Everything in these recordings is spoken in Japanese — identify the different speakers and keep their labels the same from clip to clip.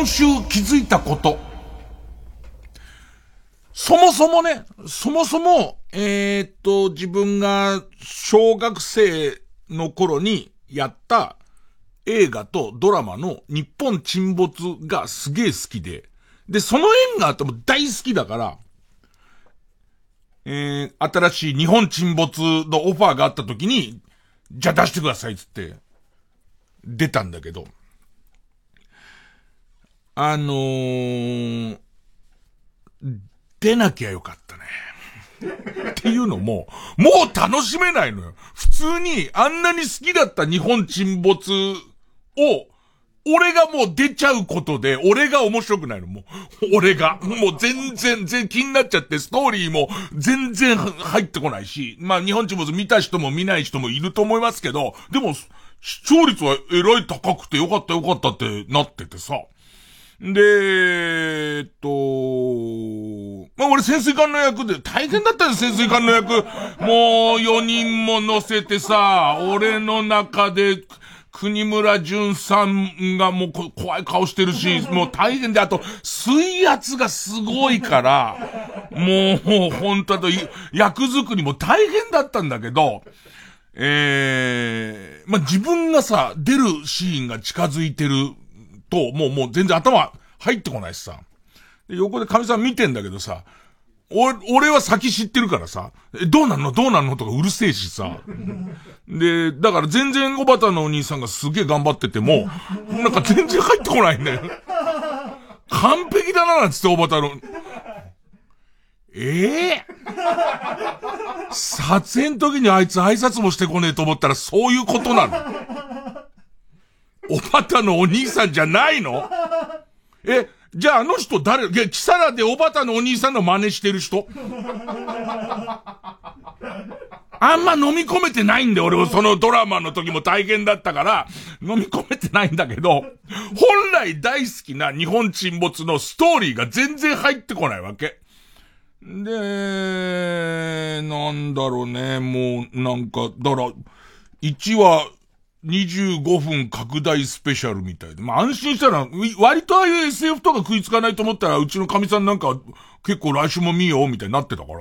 Speaker 1: 今週気づいたこと。そもそもね、そもそも、えー、っと、自分が小学生の頃にやった映画とドラマの日本沈没がすげえ好きで、で、その縁があっても大好きだから、えー、新しい日本沈没のオファーがあった時に、じゃあ出してくださいっつって、出たんだけど、あのー、出なきゃよかったね。っていうのも、もう楽しめないのよ。普通にあんなに好きだった日本沈没を、俺がもう出ちゃうことで、俺が面白くないの、もう。俺が。もう全然、全気になっちゃって、ストーリーも全然入ってこないし、まあ日本沈没見た人も見ない人もいると思いますけど、でも、視聴率はえらい高くてよかったよかったってなっててさ。で、えっと、まあ、俺潜水艦の役で、大変だったよ、潜水艦の役。もう、4人も乗せてさ、俺の中で、国村淳さんがもう怖い顔してるし、もう大変で、あと、水圧がすごいから、もう、本当と、役作りも大変だったんだけど、ええー、まあ、自分がさ、出るシーンが近づいてると、もうもう全然頭入ってこないしさ。で、横で神さん見てんだけどさ、俺、俺は先知ってるからさ、え、どうなんの？どうなんの？とかうるせえしさ。で、だから全然おばたのお兄さんがすげえ頑張ってても、なんか全然入ってこないんだよ。完璧だななんつっておばたの。え？えー、撮影の時にあいつ挨拶もしてこねえと思ったらそういうことなのおばたのお兄さんじゃないの？え、じゃああの人誰いや、キサラでおばたのお兄さんの真似してる人？あんま飲み込めてないんで、俺は。そのドラマの時も大変だったから、飲み込めてないんだけど、本来大好きな日本沈没のストーリーが全然入ってこないわけ。で、なんだろうね、もう、なんか、だから、1話、25分拡大スペシャルみたいで。まあ安心したら、割とああいう SF とか食いつかないと思ったら、うちの神さんなんか結構来週も見ようみたいになってたから。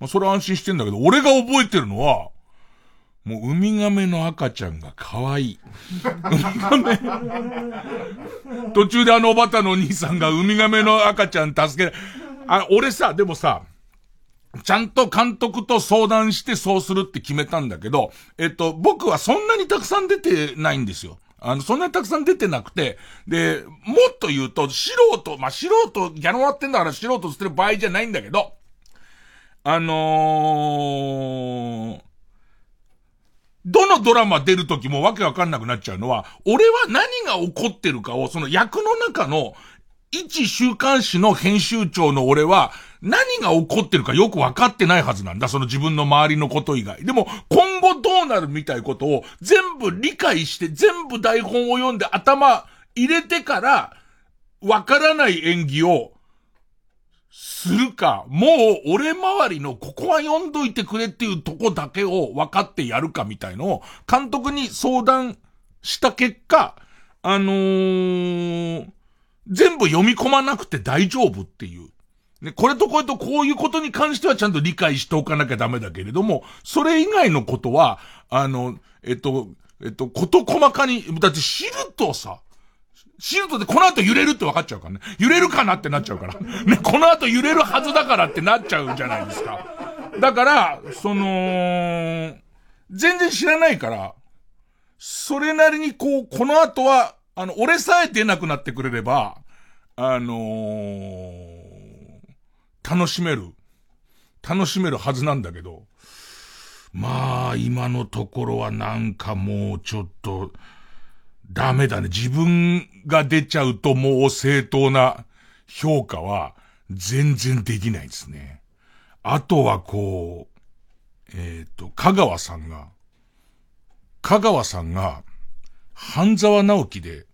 Speaker 1: まあそれ安心してんだけど、俺が覚えてるのは、もうウミガメの赤ちゃんが可愛い。ウミガメ途中であのおばたのお兄さんがウミガメの赤ちゃん助け、あ、俺さ、でもさ、ちゃんと監督と相談してそうするって決めたんだけど、えっと、僕はそんなにたくさん出てないんですよ。あの、そんなにたくさん出てなくて、で、もっと言うと、素人、まあ、素人、ギャラ終わってんだから素人捨てる場合じゃないんだけど、あのー、どのドラマ出るときもわけわかんなくなっちゃうのは、俺は何が起こってるかを、その役の中の一週刊誌の編集長の俺は、何が起こってるかよく分かってないはずなんだ。その自分の周りのこと以外。でも、今後どうなるみたいことを全部理解して、全部台本を読んで頭入れてから、分からない演技をするか、もう俺周りのここは読んどいてくれっていうとこだけを分かってやるかみたいのを監督に相談した結果、あのー、全部読み込まなくて大丈夫っていう。ね、これとこれとこういうことに関してはちゃんと理解しておかなきゃダメだけれども、それ以外のことは、あの、えっと、えっと、こと細かに、だって知るとさ、知るとでこの後揺れるって分かっちゃうからね。揺れるかなってなっちゃうから。ね、この後揺れるはずだからってなっちゃうじゃないですか。だから、その、全然知らないから、それなりにこう、この後は、あの、俺さえ出なくなってくれれば、あのー、楽しめる。楽しめるはずなんだけど、まあ、今のところはなんかもうちょっと、ダメだね。自分が出ちゃうともう正当な評価は全然できないですね。あとはこう、えっ、ー、と、香川さんが、香川さんが、半沢直樹で、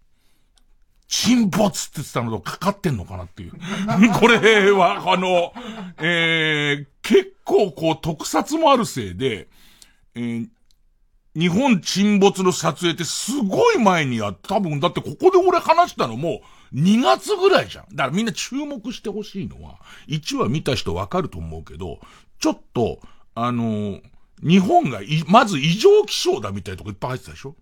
Speaker 1: 沈没って言ってたのとかかってんのかなっていう。これは、あの、えー、結構こう特撮もあるせいで、えー、日本沈没の撮影ってすごい前にや多分だってここで俺話したのも、2月ぐらいじゃん。だからみんな注目してほしいのは、1話見た人わかると思うけど、ちょっと、あのー、日本がいまず異常気象だみたいなとこいっぱい入ってたでしょ？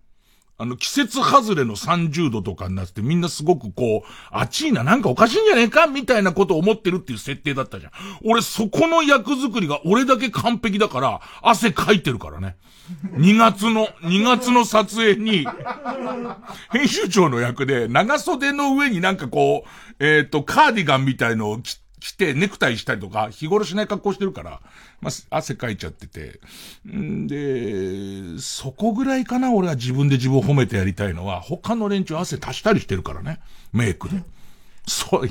Speaker 1: あの、季節外れの30度とかになってみんなすごくこう、暑いな、なんかおかしいんじゃねえかみたいなことを思ってるっていう設定だったじゃん。俺そこの役作りが俺だけ完璧だから、汗かいてるからね。2月の、2月の撮影に、編集長の役で長袖の上になんかこう、えっ、ー、と、カーディガンみたいのを着てネクタイしたりとか、日頃しない格好してるから、まあ、汗かいちゃってて。んで、そこぐらいかな、俺は自分で自分を褒めてやりたいのは、他の連中汗足したりしてるからね。メイクで。そう、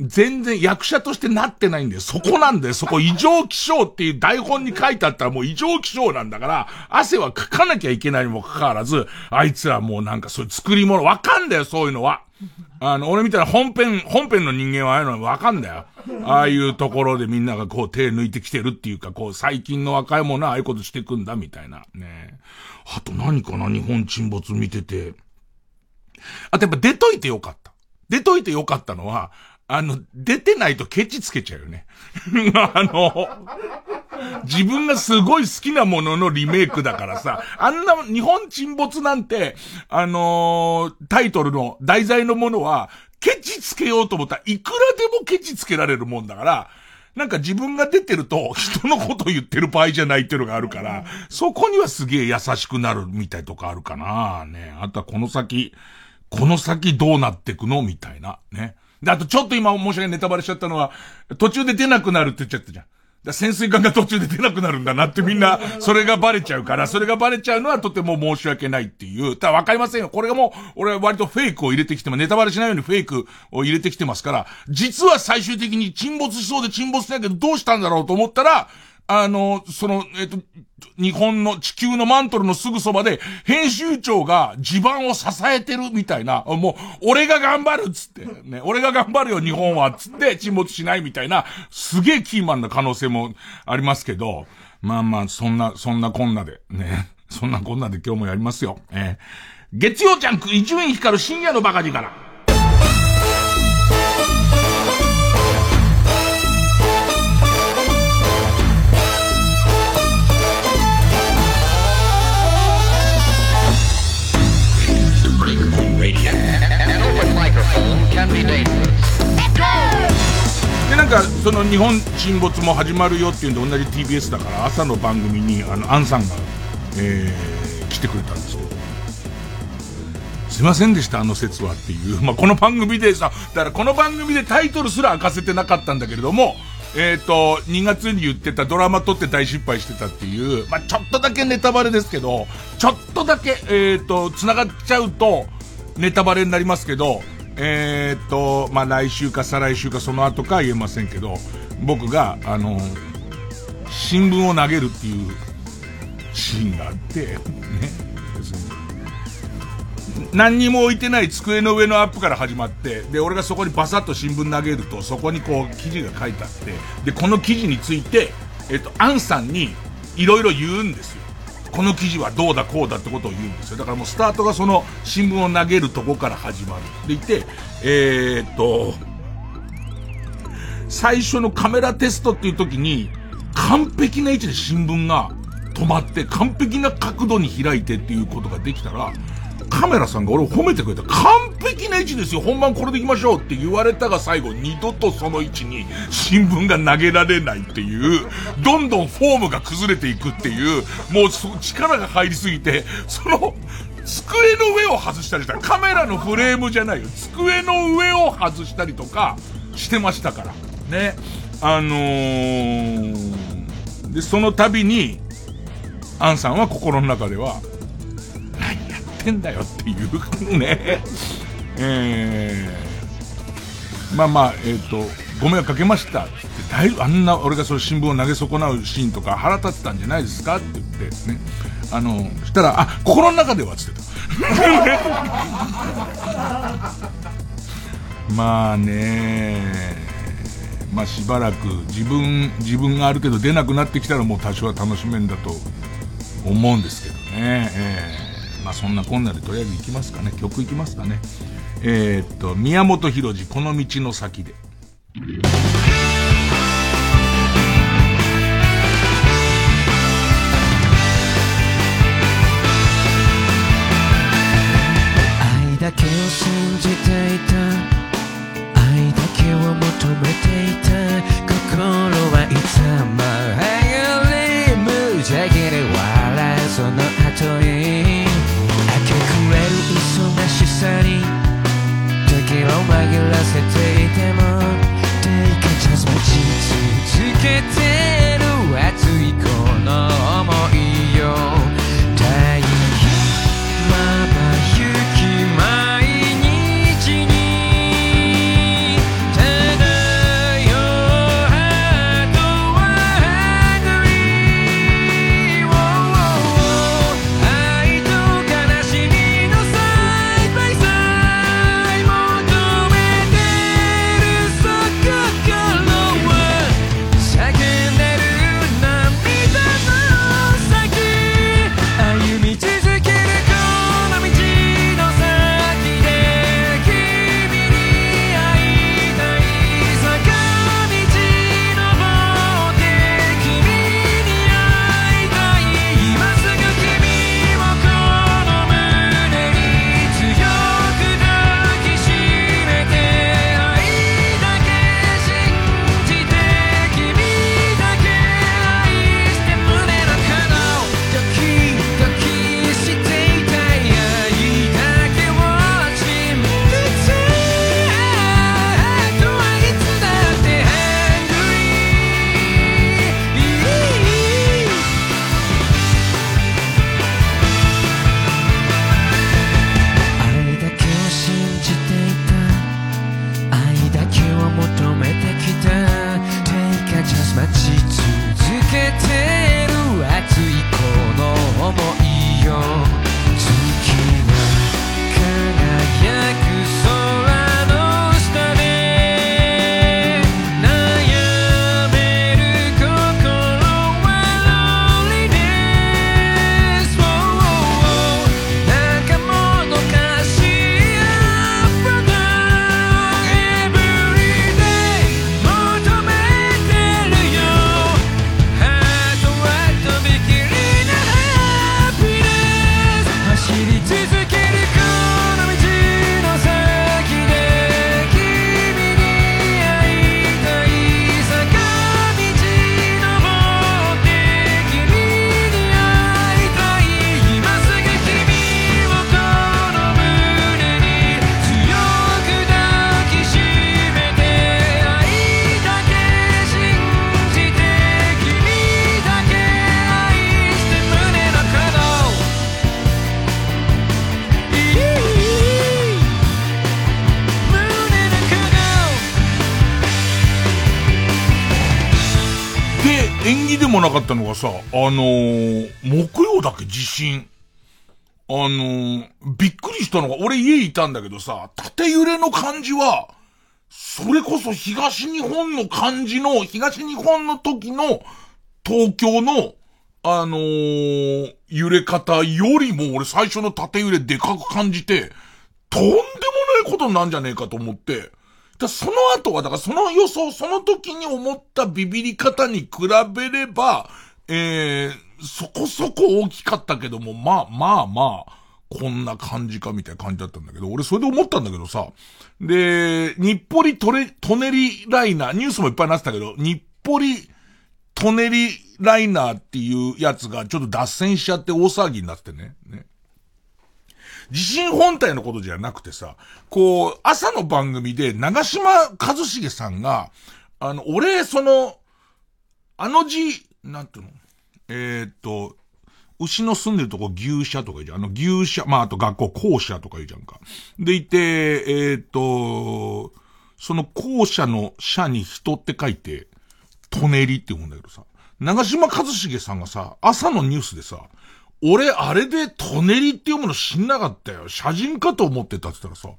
Speaker 1: 全然役者としてなってないんだよ。そこなんだよ。そこ異常気象っていう台本に書いてあったらもう異常気象なんだから、汗はかかなきゃいけないにもかかわらず、あいつらもうなんかそういう作り物、わかんだよ、そういうのは。あの、俺みたいな本編、本編の人間はああいうのわかんだよ。ああいうところでみんながこう手抜いてきてるっていうか、こう最近の若い者はああいうことしてくんだみたいな。ねあと何かな日本沈没見てて。あとやっぱ出といてよかった。出といてよかったのは、あの、出てないとケチつけちゃうよね。あの、自分がすごい好きなもののリメイクだからさ、あんな日本沈没なんて、あのー、タイトルの題材のものは、ケチつけようと思ったらいくらでもケチつけられるもんだから、なんか自分が出てると人のこと言ってる場合じゃないっていうのがあるから、そこにはすげえ優しくなるみたいとかあるかなね。あとはこの先、この先どうなってくの？みたいな。ね。で、あとちょっと今申し訳ないネタバレしちゃったのは、途中で出なくなるって言っちゃったじゃん。だ潜水艦が途中で出なくなるんだなって みんな、それがバレちゃうから、それがバレちゃうのはとても申し訳ないっていう。ただわかりませんよ。これがもう、俺は割とフェイクを入れてきても、ネタバレしないようにフェイクを入れてきてますから、実は最終的に沈没しそうで沈没しないけど、どうしたんだろうと思ったら、あの、その、えっ、と、日本の地球のマントルのすぐそばで、編集長が地盤を支えてるみたいな、もう、俺が頑張るっつって、ね、俺が頑張るよ日本はっつって沈没しないみたいな、すげえキーマンな可能性もありますけど、まあまあ、そんな、そんなこんなで、ね、そんなこんなで今日もやりますよ。えー、月曜ジャンク、伊集院光る深夜のバカ力。で、なんか、その日本沈没も始まるよっていうんで、同じ TBS だから、朝の番組に、あの、アンさんが、えー、来てくれたんですけど、すいませんでした、あの説はっていう。まあ、この番組でさ、だからこの番組でタイトルすら明かせてなかったんだけれども、えっ、ー、と、2月に言ってたドラマ撮って大失敗してたっていう、まあ、ちょっとだけネタバレですけど、ちょっとだけ、えっ、ー、と、繋がっちゃうと、ネタバレになりますけど、えー、っと、まあ、来週か再来週かその後か言えませんけど、僕が、あの、新聞を投げるっていうシーンがあって、ね。何にも置いてない机の上のアップから始まって、で、俺がそこにバサッと新聞投げると、そこにこう記事が書いてあって、で、この記事について、えっと、アンさんにいろいろ言うんですよ。この記事はどうだこうだってことを言うんですよ。だからもうスタートがその新聞を投げるとこから始まる。でいて、えー、っと、最初のカメラテストっていう時に、完璧な位置で新聞が止まって、完璧な角度に開いてっていうことができたら、カメラさんが俺を褒めてくれた。完璧な位置ですよ。本番これで行きましょうって言われたが最後、二度とその位置に新聞が投げられないっていう、どんどんフォームが崩れていくっていう、もう力が入りすぎて、その、机の上を外したりした。カメラのフレームじゃないよ。机の上を外したりとかしてましたから。ね。あのー、で、その度に、アンさんは心の中では、んだよっていうね。えー、まあまあ、えっ、ー、と、ご迷惑かけましたって大あんな俺がその新聞を投げ損なうシーンとか腹立ってたんじゃないですかって言ってね。あの、したら、あ、心の中ではつってた。まあねまあしばらく自分、自分があるけど出なくなってきたらもう多少は楽しめんだと思うんですけどね。えーまあそんなこんなでとりあえず行きますかね。曲行きますかね。えー、っと、宮本浩次、この道の先で。
Speaker 2: 愛だけを信じていた愛だけを求めていた心はいつも早り無邪気に笑うその後にれる忙しさに時を紛らせていても Take a chance 待ち続けてる熱いこの想い。たんだけ
Speaker 1: どさ、縦揺れの感じは、それこそ東日本の感じの、東日本の時の東京の、あのー揺れ方よりも俺最初の縦揺れでかく感じて、とんでもないことなんじゃねえかと思って、だその後は、だからその予想、その時に思ったビビり方に比べれば、えー、そこそこ大きかったけども、まあまあまあ、こんな感じかみたいな感じだったんだけど、俺それで思ったんだけどさ、で、日暮里トレ、トネリライナー、ニュースもいっぱいなってたけど、日暮里トネリライナーっていうやつがちょっと脱線しちゃって大騒ぎになってね。ね。地震本体のことじゃなくてさ、こう、朝の番組で長島一茂さんが、あの、俺、その、あの字、なんていうの？えーっと、牛の住んでるとこ牛舎とか言うじゃん。あの牛舎、まああと学校校舎とか言うじゃんか。でいて、えーっと、その校舎の舎に人って書いて、トネリって言うんだけどさ、長島一茂さんがさ、朝のニュースでさ、俺、あれでトネリって読むの知んなかったよ。写真かと思ってたって言ったらさ、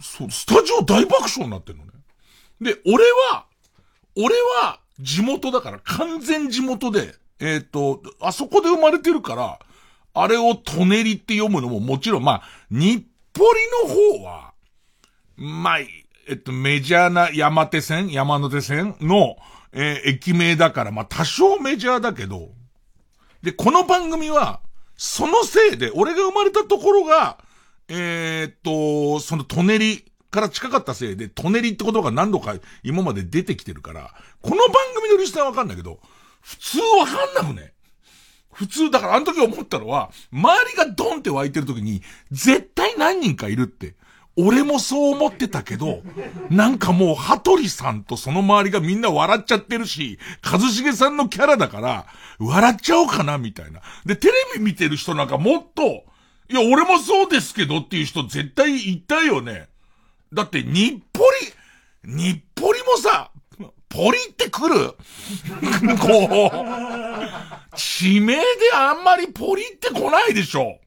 Speaker 1: そう、スタジオ大爆笑になってんのね。で、俺は、俺は地元だから、完全地元で、えっ、と、あそこで生まれてるから、あれをトネリって読むのももちろん、まあ、日暮里の方は、まあ、えっと、メジャーな山手線山手線の、えー駅名だから、まあ多少メジャーだけど、で、この番組は、そのせいで、俺が生まれたところが、えーっと、そのトネリから近かったせいで、トネリってことが何度か今まで出てきてるから、この番組のリスナーはわかんないけど、普通わかんなくね？普通、だからあの時思ったのは、周りがドンって湧いてる時に、絶対何人かいるって。俺もそう思ってたけど、なんかもう、羽鳥さんとその周りがみんな笑っちゃってるし、一茂さんのキャラだから、笑っちゃおうかな、みたいな。で、テレビ見てる人なんかもっと、いや、俺もそうですけどっていう人絶対いたよね。だって、日暮里、日暮里もさ、ポリってくる？こう、地名であんまりポリってこないでしょ。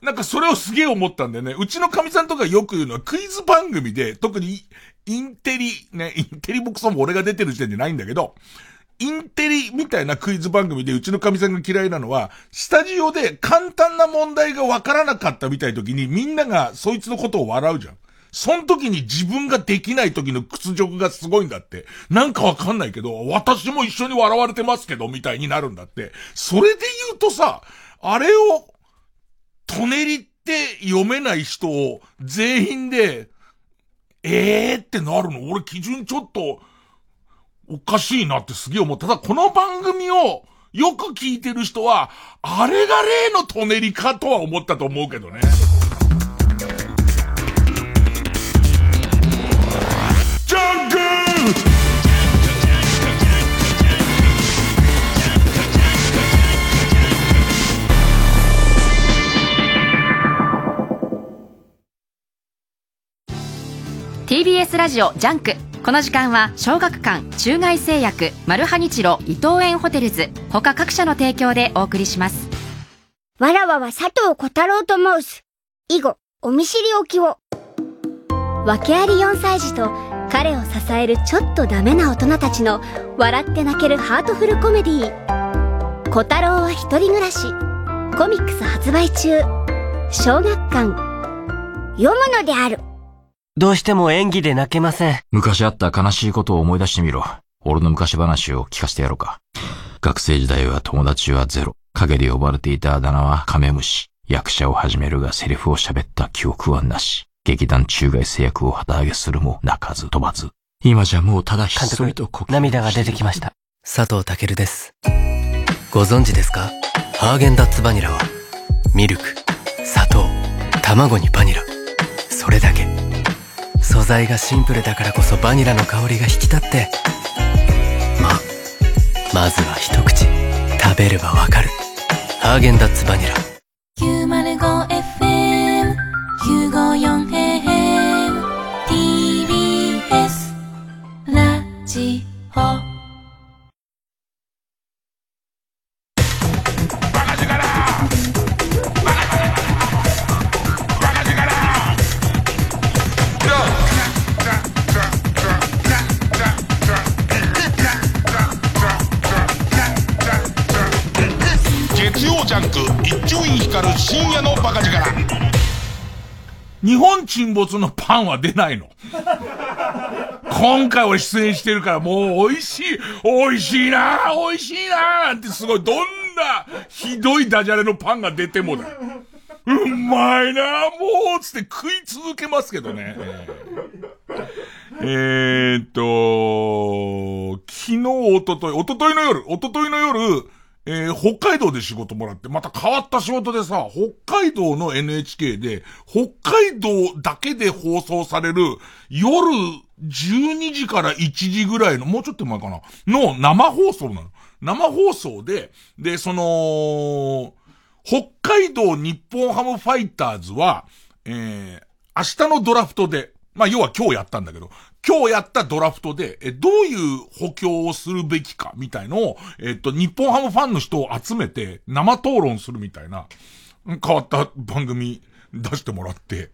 Speaker 1: なんかそれをすげえ思ったんだよね。うちの神さんとかよく言うのはクイズ番組で、特にインテリ、ね、インテリボックスも俺が出てる時点でないんだけど、インテリみたいなクイズ番組でうちの神さんが嫌いなのは、スタジオで簡単な問題がわからなかったみたいな時にみんながそいつのことを笑うじゃん。その時に自分ができない時の屈辱がすごいんだって。なんかわかんないけど、私も一緒に笑われてますけど、みたいになるんだって。それで言うとさ、あれを、トネリって読めない人を全員で、えーってなるの？俺基準ちょっと、おかしいなってすげえ思う。ただこの番組をよく聞いてる人は、あれが例のトネリかとは思ったと思うけどね。
Speaker 3: TBS ラジオジャンクこの時間は小学館中外製薬マルハニチロ伊藤園ホテルズ他各社の提供でお送りします
Speaker 4: わらわは佐藤小太郎と申す。以後、お見知りおきを。訳あり4歳児と彼を支えるちょっとダメな大人たちの笑って泣けるハートフルコメディー。小太郎は一人暮らし。コミックス発売中。小学館。読むのである。
Speaker 5: どうしても演技で泣けません。
Speaker 6: 昔あった悲しいことを思い出してみろ。俺の昔話を聞かせてやろうか。学生時代は友達はゼロ。影で呼ばれていたあだ名はカメムシ。役者を始めるがセリフを喋った記憶はなし。劇団中外製薬を旗揚げするも泣かず飛ばず。今じゃもうただひっ
Speaker 5: 監
Speaker 6: そりと
Speaker 5: 督、涙が出てきました。佐藤健です。ご存知ですか？ハーゲンダッツバニラは、ミルク、砂糖、卵にバニラ。それだけ。素材がシンプルだからこそバニラの香りが引き立って。ま、まずは一口。食べればわかる。ハーゲンダッツバニラ。
Speaker 7: 905FM 954AM TBS ラジオ
Speaker 1: 沈没のパンは出ないの。今回俺出演してるからもう美味しい、美味しいな美味しいなってすごいどんなひどいダジャレのパンが出てもだ。うまいなもうつって食い続けますけどね。えー、えーっと、昨日、おととい、おとといの夜、おとといの夜、えー北海道で仕事もらって、また変わった仕事でさ、北海道の NHK で、北海道だけで放送される、夜12時から1時ぐらいの、もうちょっと前かな、の生放送なの。生放送で、で、その、北海道日本ハムファイターズは、えー、明日のドラフトで、まあ、要は今日やったんだけど、今日やったドラフトで、え、どういう補強をするべきか、みたいのを、えっと、日本ハムファンの人を集めて、生討論するみたいな、変わった番組出してもらって、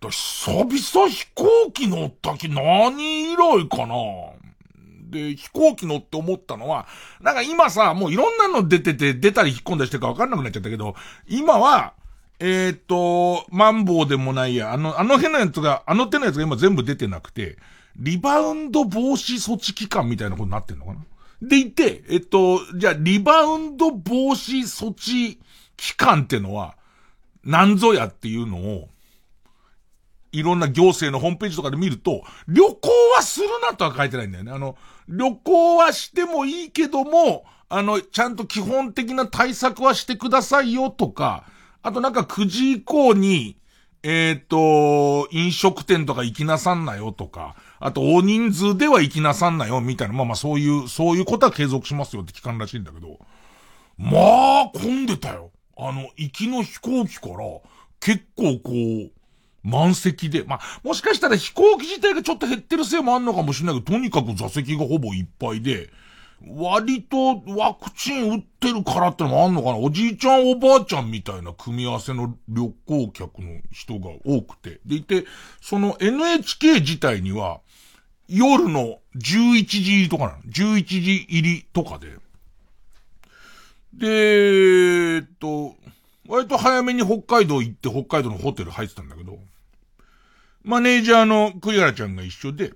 Speaker 1: だ久々飛行機乗ったき何以来かな。で、飛行機乗って思ったのは、なんか今さ、もういろんなの出てて、出たり引っ込んだりしてるか分かんなくなっちゃったけど、今は、えーと、マンボウでもないや、あの、あの辺のやつが、あの手のやつが今全部出てなくて、リバウンド防止措置期間みたいなことになってんのかな？でいて、えっと、じゃあ、リバウンド防止措置期間ってのは、何ぞやっていうのを、いろんな行政のホームページとかで見ると、旅行はするなとは書いてないんだよね。あの、旅行はしてもいいけども、あの、ちゃんと基本的な対策はしてくださいよとか、あとなんか9時以降に、えっ、と、飲食店とか行きなさんなよとか、あと大人数では行きなさんなよみたいな、まあまあそういう、そういうことは継続しますよって期間らしいんだけど、まあ、混んでたよ。あの、行きの飛行機から、結構こう、満席で、まあ、もしかしたら飛行機自体がちょっと減ってるせいもあんのかもしれないけど、とにかく座席がほぼいっぱいで、割とワクチン打ってるからってのもあんのかな？おじいちゃんおばあちゃんみたいな組み合わせの旅行客の人が多くて。でいて、その NHK 自体には、夜の11時入りとかなの ?11 時入りとかで。で、えっと、割と早めに北海道行って北海道のホテル入ってたんだけど、マネージャーの栗原ちゃんが一緒で、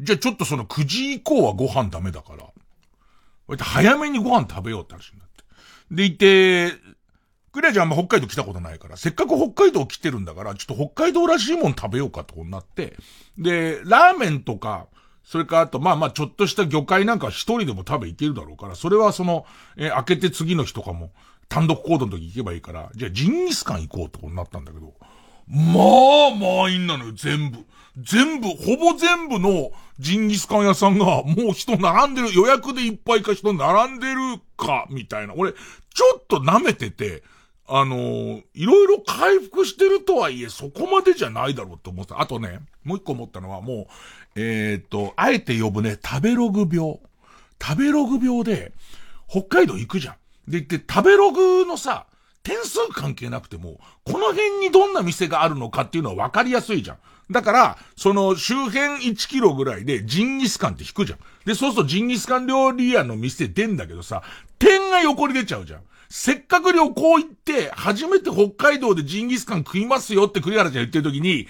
Speaker 1: じゃあちょっとその9時以降はご飯ダメだから、早めにご飯食べようって話になって。でいて、クレアちゃんあんま北海道来たことないから、せっかく北海道来てるんだから、ちょっと北海道らしいもん食べようかってことになって、で、ラーメンとか、それからあと、まあまあちょっとした魚介なんか一人でも食べいけるだろうから、それはその、えー開けて次の日とかも、単独行動の時行けばいいから、じゃあジンギスカン行こうってことになったんだけど、まあ、満員なのよ、全部。全部、ほぼ全部のジンギスカン屋さんが、もう人並んでる、予約でいっぱいか人並んでるか、みたいな。俺、ちょっと舐めてて、あのーいろいろ回復してるとはいえ、そこまでじゃないだろうって思った。あとね、もう一個思ったのは、もう、えっ、と、あえて呼ぶね、食べログ病。食べログ病で、北海道行くじゃん。で、行って、食べログのさ、点数関係なくても、この辺にどんな店があるのかっていうのは分かりやすいじゃん。だから、その周辺1キロぐらいでジンギスカンって引くじゃん。で、そうするとジンギスカン料理屋の店出んだけどさ、点が横に出ちゃうじゃん。せっかく旅行行って、初めて北海道でジンギスカン食いますよって栗原ちゃん言ってる時に、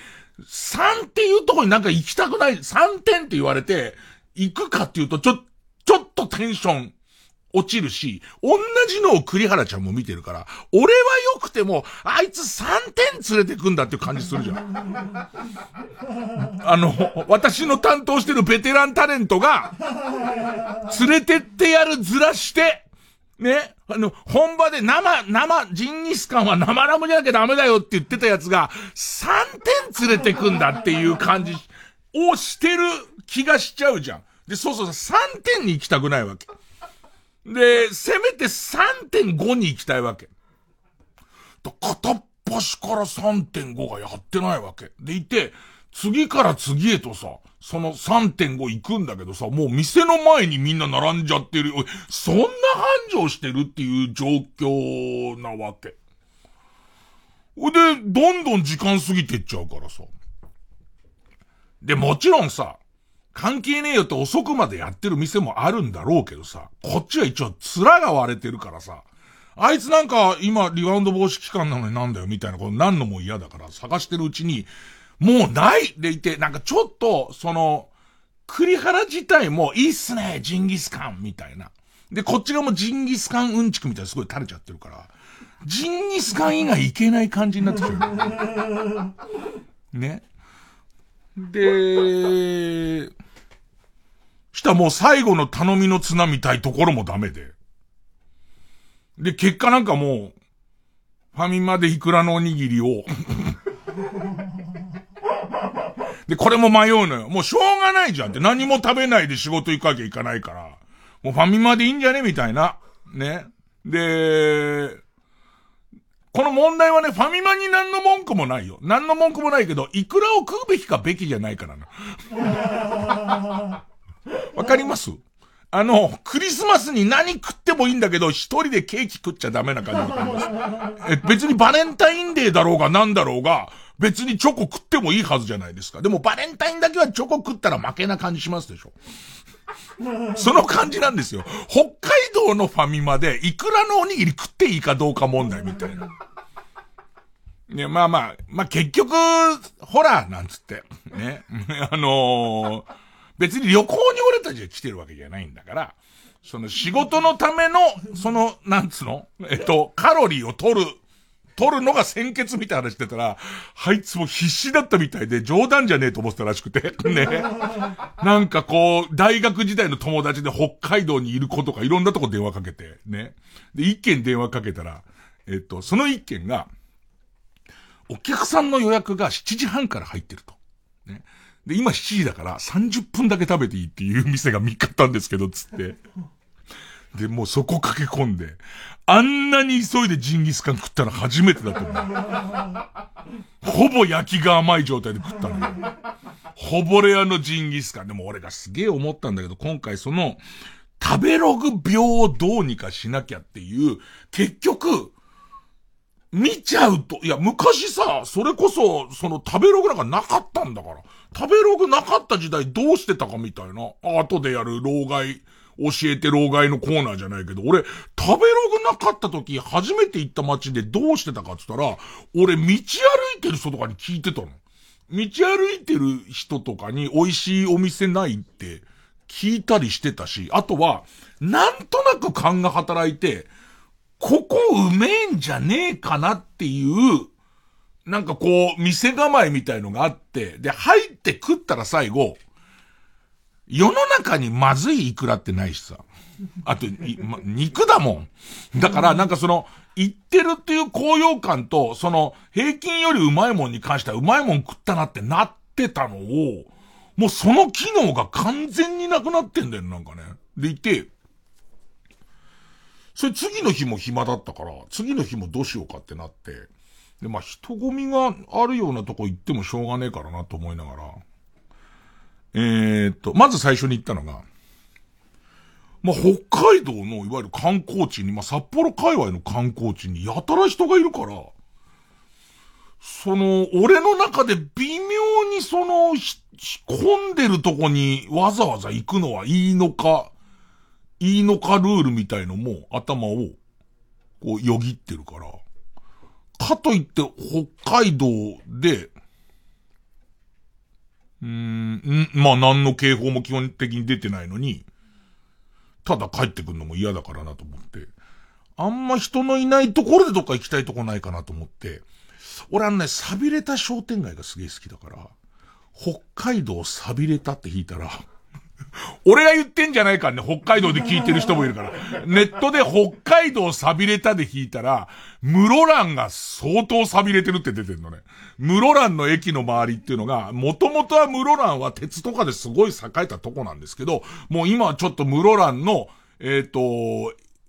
Speaker 1: 3っていうとこになんか行きたくない、3点って言われて、行くかっていうと、ちょ、ちょっとテンション落ちるし、同じのを栗原ちゃんも見てるから、俺は良くても、あいつ3点連れてくんだっていう感じするじゃん。あの、私の担当してるベテランタレントが、連れてってやるずらして、ね、あの、本場で生、生、ジンギスカンは生ラムじゃなきゃダメだよって言ってたやつが、3点連れてくんだっていう感じをしてる気がしちゃうじゃん。で、そうそう、3点に行きたくないわけ。で、せめて3.5に行きたいわけ。片っ端から3.5がやってないわけ。でいて、次から次へとさ、その3.5行くんだけどさ、もう店の前にみんな並んじゃってる。そんな繁盛してるっていう状況なわけ。で、どんどん時間過ぎてっちゃうからさ。で、もちろんさ、関係ねえよって遅くまでやってる店もあるんだろうけどさ、こっちは一応面が割れてるからさ、あいつなんか今リバウンド防止期間なのになんだよみたいなことなんのも嫌だから探してるうちに、もうないでいて、なんかちょっと、その、栗原自体もいいっすね、ジンギスカンみたいな。で、こっち側もジンギスカンうんちくみたいなすごい垂れちゃってるから、ジンギスカン以外いけない感じになってきてる。ね。で、したもう最後の頼みの綱みたいところもダメで。で、結果なんかもう、ファミマでイクラのおにぎりを、で、これも迷うのよ。もうしょうがないじゃんって。何も食べないで仕事行かなきゃいかないから。もうファミマでいいんじゃねみたいな。ね。で、この問題はね、ファミマに何の文句もないよ。何の文句もないけど、イクラを食うべきかべきじゃないからな。わかります？あの、クリスマスに何食ってもいいんだけど、一人でケーキ食っちゃダメな感じわかります。え、別にバレンタインデーだろうが何だろうが、別にチョコ食ってもいいはずじゃないですか。でもバレンタインだけはチョコ食ったら負けな感じしますでしょ。その感じなんですよ。北海道のファミマで、イクラのおにぎり食っていいかどうか問題みたいな。ね、まあまあ、まあ結局、ホラーなんつって。ね。あのー別に旅行に俺たちが来てるわけじゃないんだから、その仕事のための、その、なんつうの？えっと、カロリーを取る、取るのが先決みたいな話してたら、あいつも必死だったみたいで冗談じゃねえと思ってたらしくて。ね。なんかこう、大学時代の友達で北海道にいる子とかいろんなとこ電話かけて、ね。で、一件電話かけたら、えっと、その一件が、お客さんの予約が7時半から入ってると。で、今7時だから30分だけ食べていいっていう店が見っかったんですけど、つって。で、もうそこ駆け込んで、あんなに急いでジンギスカン食ったの初めてだと思う。ほぼ焼きが甘い状態で食ったのよ。ほぼレアのジンギスカン。でも俺がすげえ思ったんだけど、今回その、食べログ病をどうにかしなきゃっていう、結局、見ちゃうと、いや、昔さ、それこそ、その食べログなんかなかったんだから。食べログなかった時代どうしてたかみたいな。後でやる老害、教えて老害のコーナーじゃないけど、俺、食べログなかった時、初めて行った街でどうしてたかって言ったら、俺、道歩いてる人とかに聞いてたの。道歩いてる人とかに美味しいお店ないって聞いたりしてたし、あとは、なんとなく勘が働いて、ここうめえんじゃねえかなっていう、なんかこう、店構えみたいのがあって、で、入って食ったら最後、世の中にまずいイクラってないしさ。あと、ま肉だもん。だから、なんかその、言ってるっていう高揚感と、その、平均よりうまいもんに関してはうまいもん食ったなってなってたのを、もうその機能が完全になくなってんだよ、なんかね。でいて、それ次の日も暇だったから、次の日もどうしようかってなって、で、まあ人混みがあるようなとこ行ってもしょうがねえからなと思いながら、えーっと、まず最初に行ったのが、まあ、北海道のいわゆる観光地に、まあ、札幌界隈の観光地にやたら人がいるから、その、俺の中で微妙にその、ひひ混んでるとこにわざわざ行くのはいいのか、いいのかルールみたいのも頭を、こう、よぎってるから、かといって北海道で、うーん、まあ何の警報も基本的に出てないのに、ただ帰ってくるのも嫌だからなと思って、あんま人のいないところでどっか行きたいとこないかなと思って、俺あのね、錆びれた商店街がすげえ好きだから、北海道錆びれたって弾いたら、俺が言ってんじゃないかね、北海道で聞いてる人もいるから。ネットで北海道錆びれたで弾いたら、室蘭が相当錆びれてるって出てるのね。室蘭の駅の周りっていうのが、もともとは室蘭は鉄とかですごい栄えたとこなんですけど、もう今はちょっと室蘭の、えっ、と、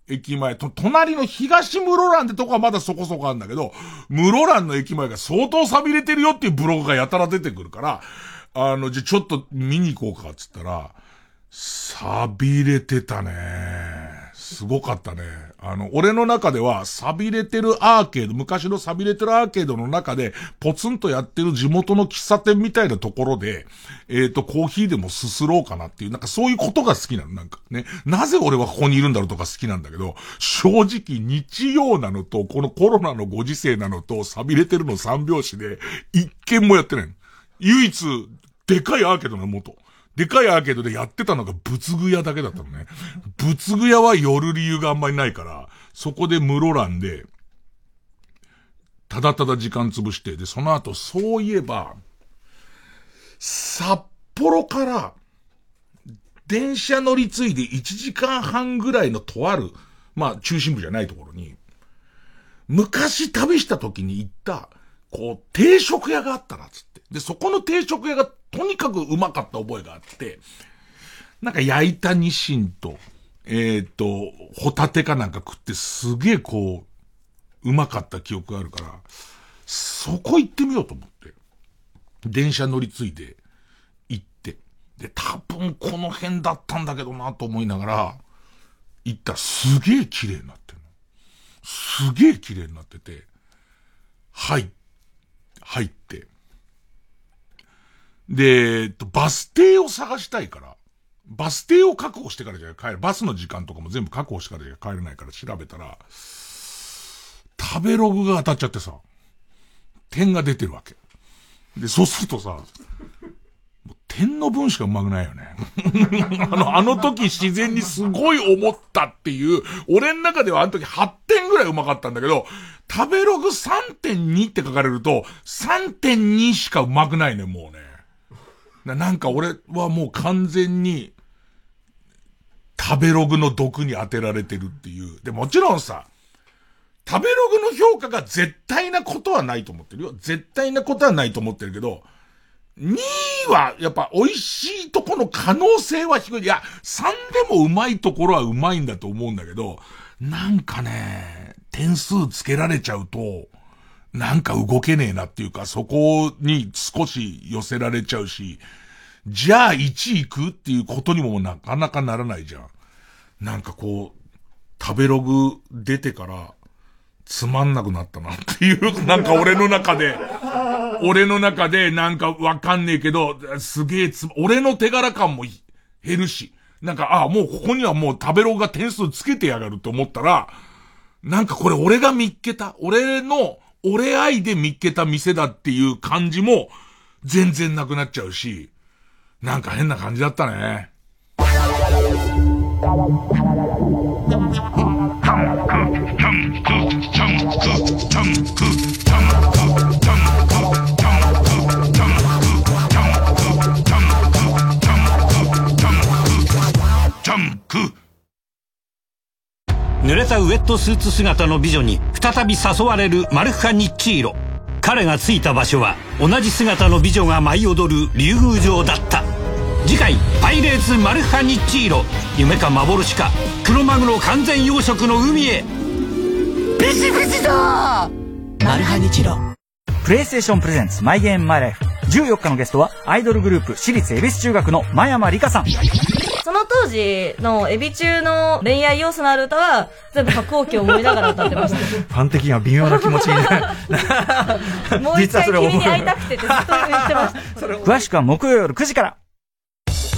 Speaker 1: 駅前、と、隣の東室蘭ってとこはまだそこそこあるんだけど、室蘭の駅前が相当錆びれてるよっていうブログがやたら出てくるから、あの、じゃ、ちょっと見に行こうかっつったら、錆びれてたね。すごかったね。あの、俺の中では、錆びれてるアーケード、昔の錆びれてるアーケードの中で、ポツンとやってる地元の喫茶店みたいなところで、えっ、と、コーヒーでもすすろうかなっていう、なんかそういうことが好きなの、なんかね。なぜ俺はここにいるんだろうとか好きなんだけど、正直日曜なのと、このコロナのご時世なのと、錆びれてるの三拍子で、一件もやってない。唯一、でかいアーケードの元。でかいアーケードでやってたのが仏具屋だけだったのね。仏具屋は寄る理由があんまりないから、そこで室蘭で、ただただ時間潰して、で、その後、そういえば、札幌から、電車乗り継いで1時間半ぐらいのとある、まあ、中心部じゃないところに、昔旅した時に行った、こう、定食屋があったな、つって。で、そこの定食屋がとにかくうまかった覚えがあって、なんか焼いたニシンと、えっ、と、ホタテかなんか食ってすげえこう、うまかった記憶があるから、そこ行ってみようと思って。電車乗り継いで、行って。で、多分この辺だったんだけどなと思いながら、行ったらすげえ綺麗になってるの。すげえ綺麗になってて、はい、入って。で、えっと、バス停を探したいから、バス停を確保してからじゃ帰る。バスの時間とかも全部確保してからじゃ帰れないから調べたら、食べログが当たっちゃってさ、点が出てるわけ。で、そうするとさ、点の分しかうまくないよね。あの、あの時自然にすごい思ったっていう、俺の中ではあの時8点ぐらいうまかったんだけど、食べログ3.2って書かれると、3.2しかうまくないね、もうね。ななんか俺はもう完全に、食べログの毒に当てられてるっていう。で、もちろんさ、食べログの評価が絶対なことはないと思ってるよ。絶対なことはないと思ってるけど、2位はやっぱ美味しいとこの可能性は低い。いや、3でもうまいところはうまいんだと思うんだけど、なんかね、点数つけられちゃうと、なんか動けねえなっていうか、そこに少し寄せられちゃうし、じゃあ1位行くっていうことにもなかなかならないじゃん。なんかこう、食べログ出てから、つまんなくなったなっていう、なんか俺の中で、俺の中でなんかわかんねえけど、すげえつ、俺の手柄感も減るし、なんか、ああ、もうここにはもう食べログが点数つけてやがると思ったら、なんかこれ俺が見っけた、俺の、俺愛で見っけた店だっていう感じも、全然なくなっちゃうし、なんか変な感じだったね。
Speaker 8: 濡れたウェットスーツ姿の美女に再び誘われるマルフカ・ニッチーロ。彼が着いた場所は同じ姿の美女が舞い踊る竜宮城だった。次回「パイレーツマルフカ・ニッチーロ」夢か幻かクロマグロ完全養殖の海へ。
Speaker 9: ビシビシだ！
Speaker 10: マルハニチロ。
Speaker 11: プレイステーションプレゼンツマイゲームマイライフ。14日のゲストはアイドルグループ私立恵比寿中学の真山里香さん
Speaker 12: その当時のエビ中の恋愛要素のある歌は全部白鸚記を思いながら歌ってまし
Speaker 11: ファン的には微妙な気持ちに。な
Speaker 12: た。もう一回君に会いたくてってずっと言ってました。
Speaker 11: 詳しくは木曜夜9時から。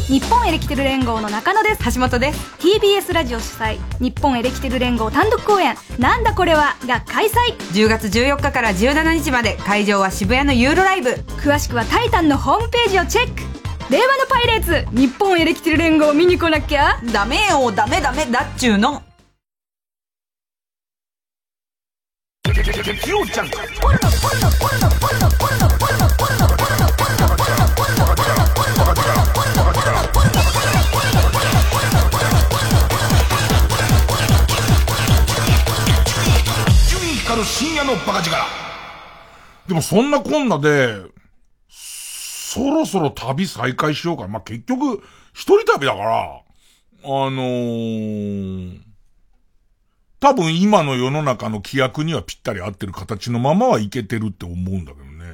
Speaker 13: 日本エレキテル連合の中野です。橋本です。TBS ラジオ主催。日本エレキテル連合単独公演「なんだこれは」が開催。
Speaker 14: 10月14日から17日まで会場は渋谷のユーロライブ。
Speaker 13: 詳しくは「タイタン」のホームページをチェック令和のパイレーツ日本エレキテル連合見に来なきゃ？
Speaker 14: ダメよダメダメだっちゅうの
Speaker 1: 伊集院光る深夜のバカ力。でもそんなこんなで、そろそろ旅再開しようか。まあ、結局、一人旅だから、あのー、多分今の世の中の規約にはぴったり合ってる形のままはいけてるって思うんだけどね。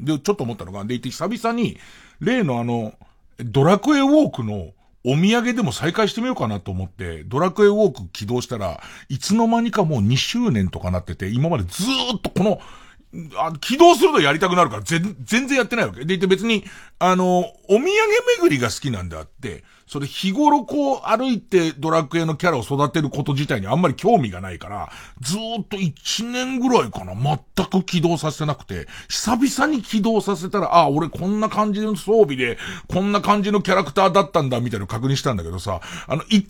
Speaker 1: で、ちょっと思ったのが、でいて久々に、例のあの、ドラクエウォークのお土産でも再開してみようかなと思って、ドラクエウォーク起動したら、いつの間にかもう2周年とかなってて、今までずーっとこの、あ起動するとやりたくなるから全然やってないわけ。でいて別に、あの、お土産巡りが好きなんであって、それ日頃こう歩いてドラクエのキャラを育てること自体にあんまり興味がないから、ずーっと1年ぐらいかな、全く起動させなくて、久々に起動させたら、あ、俺こんな感じの装備で、こんな感じのキャラクターだったんだ、みたいな確認したんだけどさ、あの、1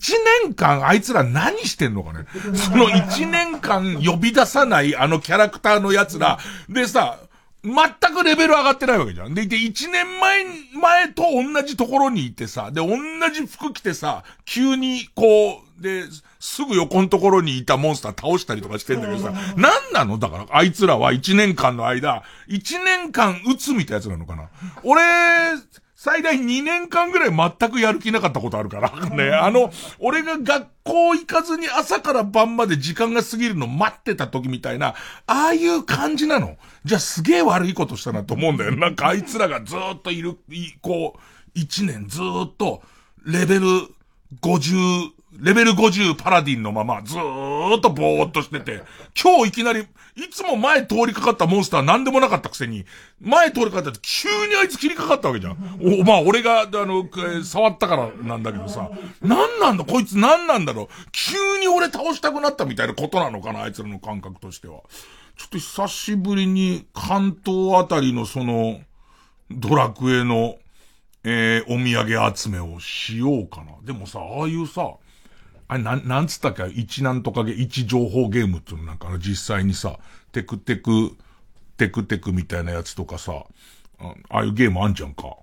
Speaker 1: 年間あいつら何してんのかね。その1年間呼び出さないあのキャラクターの奴ら、でさ、全くレベル上がってないわけじゃん。でいて、一年前、前と同じところにいてさ、で、同じ服着てさ、急に、こう、で、すぐ横のところにいたモンスター倒したりとかしてんだけどさ、何なの？だから、あいつらは一年間の間、一年間撃つみたいなやつなのかな？俺、最大2年間ぐらい全くやる気なかったことあるから。ね、あの、俺が学校行かずに朝から晩まで時間が過ぎるの待ってた時みたいな、ああいう感じなの。じゃあすげえ悪いことしたなと思うんだよ。なんかあいつらがずーっといる、いこう、1年ずーっと、レベル50、レベル50パラディンのまま、ずーっとぼーっとしてて、今日いきなり、いつも前通りかかったモンスターなんでもなかったくせに、前通りかかったって急にあいつ切りかかったわけじゃん。お、まあ俺が、あの、触ったからなんだけどさ、なんなんだこいつなんなんだろう急に俺倒したくなったみたいなことなのかなあいつらの感覚としては。ちょっと久しぶりに関東あたりのその、ドラクエの、えー、お土産集めをしようかな。でもさ、ああいうさ、あれ、なん、なんつったっけ？一なんとかげ、一情報ゲームっていうのなんか実際にさ、テクテク、テクテクみたいなやつとかさ、ああいうゲームあんじゃんか。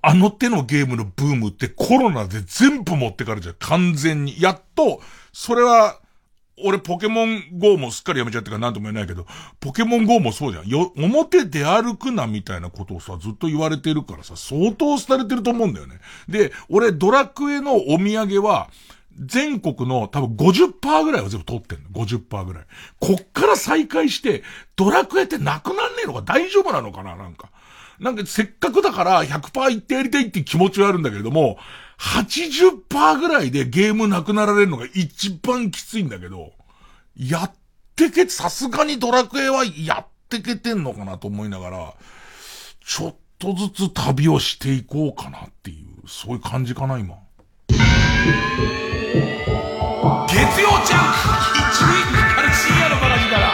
Speaker 1: あの手のゲームのブームってコロナで全部持ってかれちゃう。完全に。やっと、それは、俺ポケモン GO もすっかりやめちゃってから何とも言えないけど、ポケモン GO もそうじゃん。よ、表出歩くなみたいなことをさ、ずっと言われてるからさ、相当廃れてると思うんだよね。で、俺ドラクエのお土産は、全国の多分50%ぐらいは全部取ってんの。50%ぐらい。こっから再開して、ドラクエってなくなんねえのか？大丈夫なのかな？なんか。なんかせっかくだから100%行ってやりたいって気持ちはあるんだけれども、80%ぐらいでゲームなくなられるのが一番きついんだけど、やってけ、さすがにドラクエはやってけてんのかなと思いながら、ちょっとずつ旅をしていこうかなっていう、そういう感じかな、今。月曜ジャンク一味軽深夜のバラジから。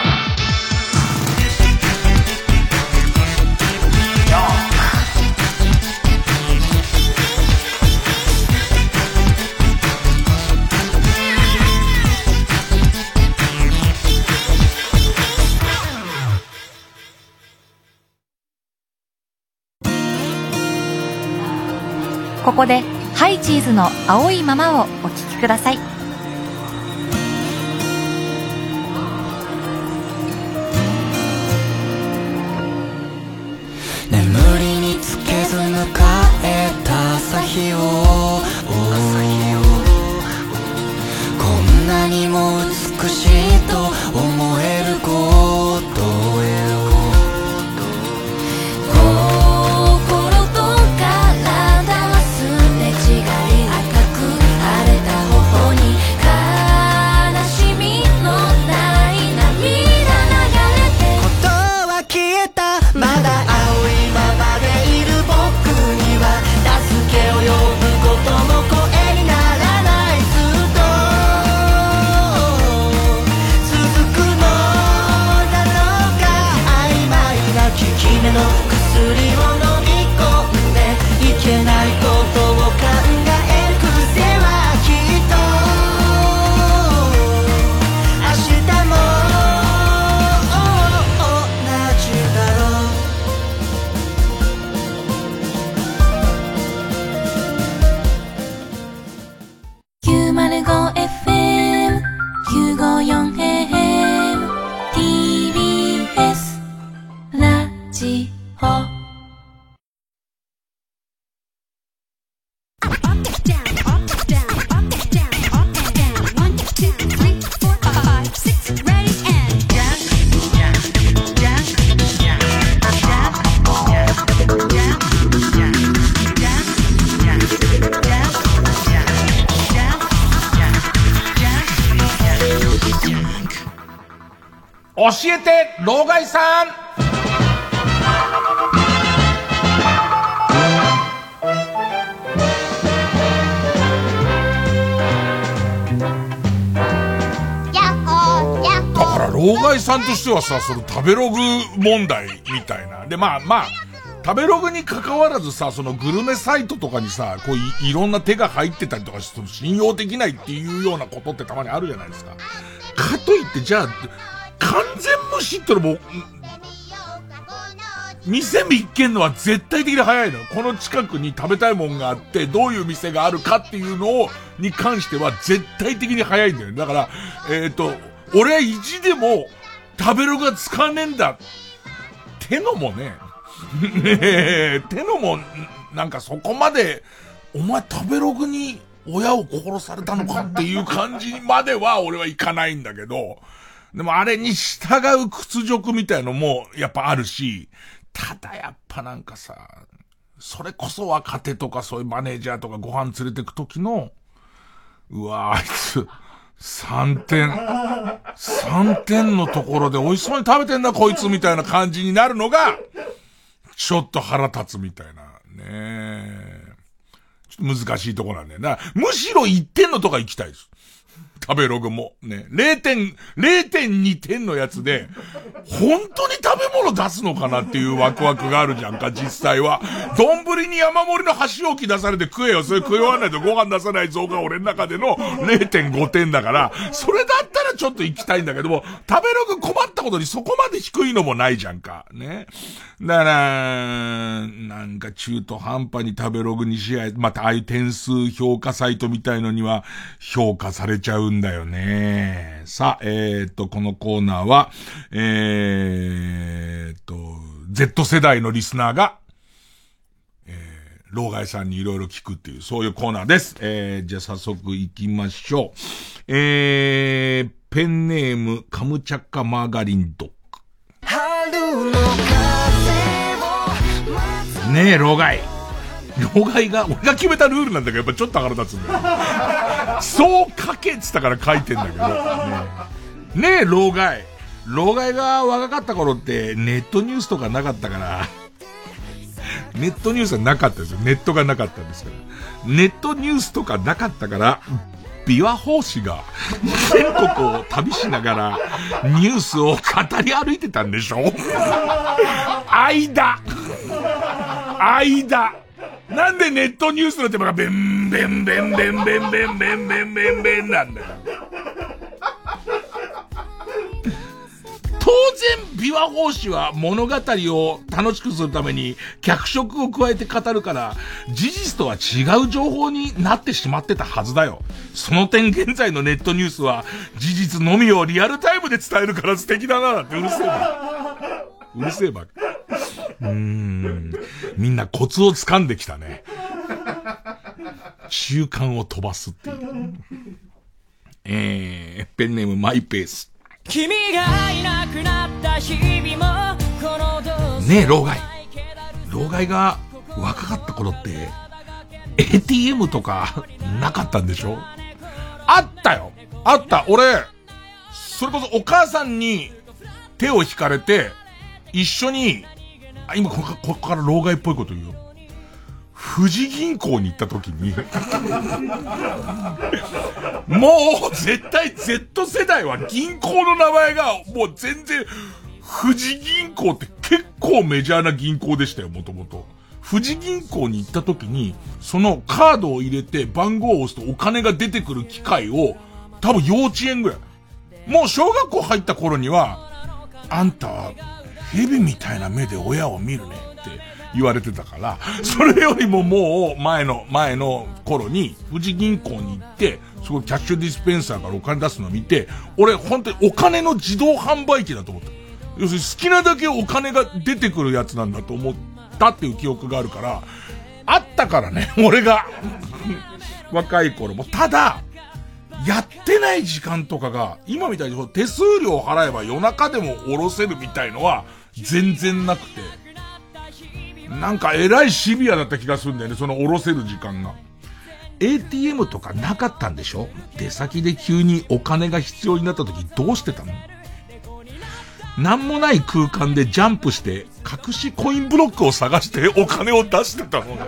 Speaker 3: ここでハイチーズの青いままをお聴きください。
Speaker 2: 日をこんなにも美しいと
Speaker 1: さんとしてはさ、その食べログ問題みたいな。で、まあまあ、食べログに関わらずさ、そのグルメサイトとかにさ、こういろんな手が入ってたりとかして、信用できないっていうようなことってたまにあるじゃないですか。かといって、じゃあ、完全無視ってのも、店見っけんのは絶対的に早いのよ。この近くに食べたいもんがあって、どういう店があるかっていうのを、に関しては絶対的に早いんだよ。だから、えっ、と、俺は意地でも、食べログが使わねえんだ。ってのもね、ねえ、てのも、なんかそこまで、お前食べログに親を殺されたのかっていう感じまでは俺はいかないんだけど、でもあれに従う屈辱みたいのもやっぱあるし、ただやっぱなんかさ、それこそ若手とかそういうマネージャーとかご飯連れてくときの、うわあいつ、3点、3点のところで美味しそうに食べてんなこいつみたいな感じになるのが、ちょっと腹立つみたいな、ねえ。ちょっと難しいとこなんだよな。むしろ1点のとか行きたいです。食べログも。ね。0点、0.2点のやつで、本当に食べ物出すのかなっていうワクワクがあるじゃんか、実際は。丼に山盛りの箸置き出されて食えよ。それ食い終わんないとご飯出さない像が俺の中での0.5点だから、それだったらちょっと行きたいんだけども、食べログ困ったことにそこまで低いのもないじゃんか。ね。だから、なんか中途半端に食べログに試合、またああいう点数評価サイトみたいのには評価されちゃうんだよね。さあ、えー、っと、このコーナーは、えー、っと、Z 世代のリスナーが、えー、老害さんにいろいろ聞くっていう、そういうコーナーです。えー、じゃあ早速行きましょう。えー、ペンネーム、カムチャッカマーガリンドッグ。ねえ、老害。老害が、俺が決めたルールなんだけど、やっぱちょっと腹立つんだよ。そう書けっつったから書いてんだけど。ねえ、ねえ老害。老害が若かった頃ってネットニュースとかなかったから、ネットニュースはなかったですよ。ネットがなかったんですから。ネットニュースとかなかったから、琵琶法師が全国を旅しながらニュースを語り歩いてたんでしょ？間間なんでネットニュースの手間がベンベンベンベンベンベンベンベンベンベンなんだよ。当然、琵琶法師は物語を楽しくするために脚色を加えて語るから、事実とは違う情報になってしまってたはずだよ。その点現在のネットニュースは事実のみをリアルタイムで伝えるから素敵だなってうるせえば。うるせえば。うーん。みんなコツを掴んできたね。習慣を飛ばすっていう。えー、ペンネームマイペース。
Speaker 2: 君がいなくなった日々もこの
Speaker 1: ねえ、老害。老害が若かった頃って、ATM とかなかったんでしょ？あったよあった俺、それこそお母さんに手を引かれて、一緒に、あ今ここここから老害っぽいこと言うよ。富士銀行に行った時に、もう絶対 Z 世代は銀行の名前がもう全然、富士銀行って結構メジャーな銀行でしたよ、もともと。富士銀行に行った時に、そのカードを入れて番号を押すとお金が出てくる機械を、多分幼稚園ぐらい。もう小学校入った頃には、あんたは蛇みたいな目で親を見るねって言われてたから、それよりももう前の、前の頃に富士銀行に行って、そこキャッシュディスペンサーからお金出すの見て、俺本当にお金の自動販売機だと思った。要するに好きなだけお金が出てくるやつなんだと思ったっていう記憶があるから、あったからね、俺が。若い頃も。ただ、やってない時間とかが、今みたいに手数料払えば夜中でも下ろせるみたいのは、全然なくて。なんか偉いシビアだった気がするんだよね、その下ろせる時間が。ATM とかなかったんでしょ？出先で急にお金が必要になった時どうしてたの？なんもない空間でジャンプして、隠しコインブロックを探してお金を出してたのね。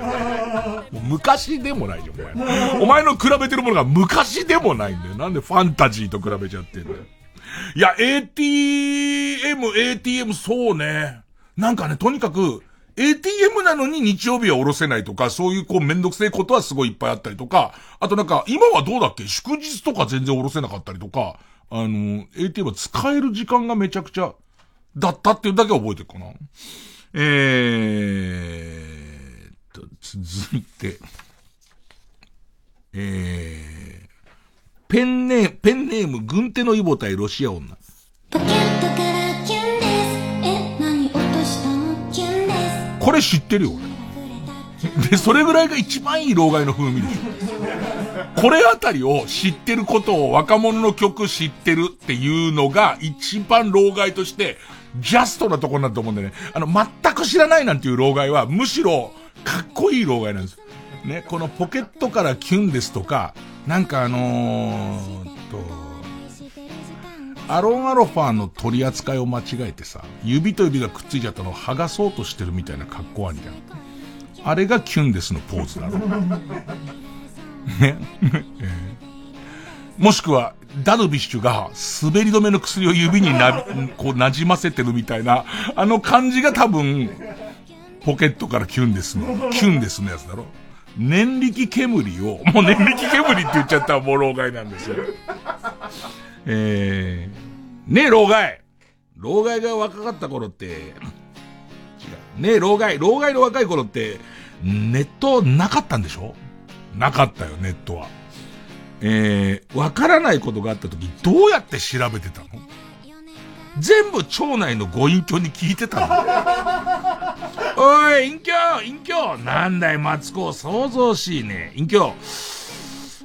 Speaker 1: もう昔でもないよ、お前。お前の比べてるものが昔でもないんだよ。なんでファンタジーと比べちゃってんだよ。いや、ATM、ATM、そうね。なんかね、とにかく、ATM なのに日曜日は下ろせないとか、そういうこうめんどくせえことはすごいいっぱいあったりとか、あとなんか、今はどうだっけ？祝日とか全然下ろせなかったりとか、あの、ATM は使える時間がめちゃくちゃ、だったっていうだけ覚えてるかな。えーっと、続いて、えー、ペンネーム、ペンネーム、軍手のイボ対ロシア女。これ知ってるよ、俺。で、それぐらいが一番いい老害の風味でしょ。これあたりを知ってることを若者の曲知ってるっていうのが一番老害としてジャストなところなんだと思うんだよね。あの、全く知らないなんていう老害はむしろかっこいい老害なんです。ね、このポケットからキュンですとか、なんかあのー、と、アロンアロファーの取り扱いを間違えてさ、指と指がくっついちゃったのを剥がそうとしてるみたいな格好あるじゃん。あれがキュンですのポーズなの。ね。もしくは、ダルビッシュが滑り止めの薬を指にな、こう馴染ませてるみたいな、あの感じが多分、ポケットからキュンですの、キュンですのやつだろ。念力煙を、もう念力煙って言っちゃったらもう老害なんですよ。えー、ねえ老害老害が若かった頃って、違う。ねえ老害、老害の若い頃って、ネットなかったんでしょ？なかったよ、ネットは。えー、わからないことがあった時、どうやって調べてたの？全部町内のご隠居に聞いてたの おい、隠居隠居なんだい、マツコ、想像しいね。隠居。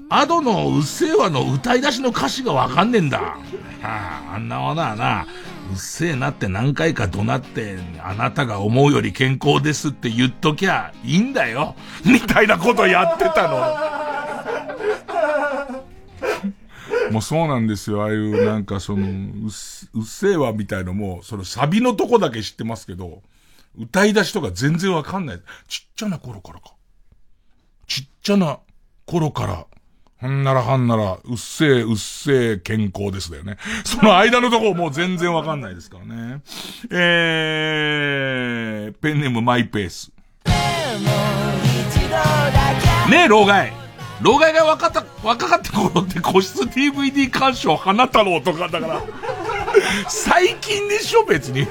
Speaker 1: アドのうっせぇわの歌い出しの歌詞がわかんねえんだ。はあ、あんなものはな、うっせえなって何回か怒鳴って、あなたが思うより健康ですって言っときゃいいんだよ。みたいなことやってたの。もうそうなんですよ。ああいうなんかその、うっすうっせえわみたいのも、そのサビのとこだけ知ってますけど、歌い出しとか全然わかんない。ちっちゃな頃からか。ちっちゃな頃から、はんならはんなら、うっせえ、うっせえ、健康ですだよね。その間のとこもう全然わかんないですからね。えー、ペンネームマイペース。ねえ、老害。老害が若かった、若かった頃って個室 DVD 鑑賞花太郎とかだから。最近でしょ、別に。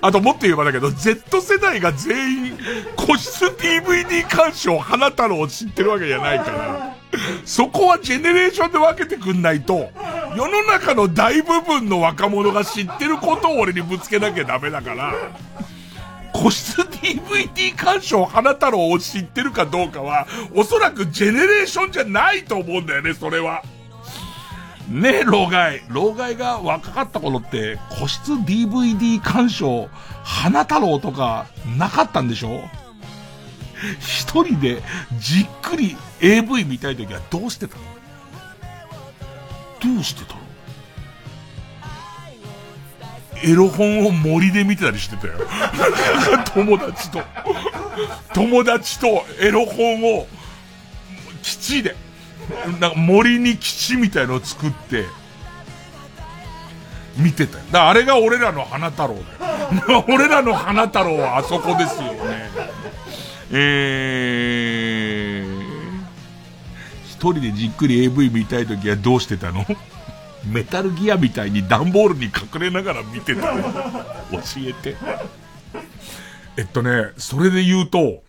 Speaker 1: あともっと言えばだけど、Z 世代が全員個室 DVD 鑑賞花太郎を知ってるわけじゃないから。そこはジェネレーションで分けてくんないと、世の中の大部分の若者が知ってることを俺にぶつけなきゃダメだから。個室 DVD 鑑賞花太郎を知ってるかどうかは、おそらくジェネレーションじゃないと思うんだよね、それは。ねえ、老害。老害が若かった頃って、個室 DVD 鑑賞、花太郎とか、なかったんでしょ？一人で、じっくり AV 見たいときはどうしてたの？どうしてたエロ本を森で見てたりしてたよ。友達と。友達とエロ本を、基地で、なんか森に基地みたいのを作って、見てたよ。だからあれが俺らの花太郎だよ。俺らの花太郎はあそこですよね。えー、一人でじっくり AV 見たいときはどうしてたの？メタルギアみたいに段ボールに隠れながら見てたの 教えて。えっとね、それで言うと、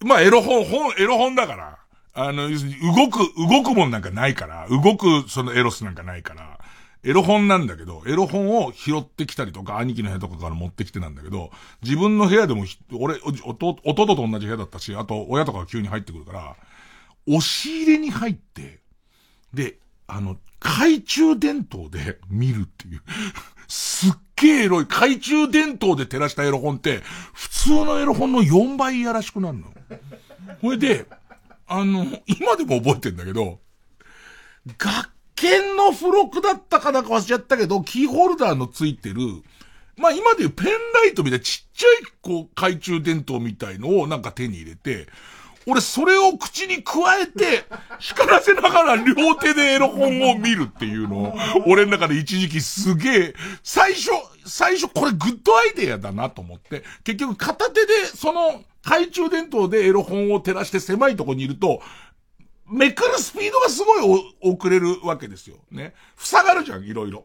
Speaker 1: まあ、エロ本、本、エロ本だから。あの、要するに動く、動くもんなんかないから、動くそのエロスなんかないから、エロ本なんだけど、エロ本を拾ってきたりとか、兄貴の部屋とかから持ってきてなんだけど、自分の部屋でもひ、俺、弟と同じ部屋だったし、あと親とかが急に入ってくるから、押し入れに入って、で、あの、懐中電灯で見るっていう。すっげえエロい。懐中電灯で照らしたエロ本って、普通のエロ本の4倍やらしくなるの。ほれで、あの、今でも覚えてんだけど、学研の付録だったかなんか忘れちゃったけど、キーホルダーのついてる、まあ今でいうペンライトみたいなちっちゃい、こう、懐中電灯みたいのをなんか手に入れて、俺それを口に加えて、光らせながら両手でエロ本を見るっていうのを、俺の中で一時期すげえ、最初、最初これグッドアイデアだなと思って、結局片手でその懐中電灯でエロ本を照らして狭いとこにいると、めくるスピードがすごい遅れるわけですよ。ね。塞がるじゃん、いろいろ。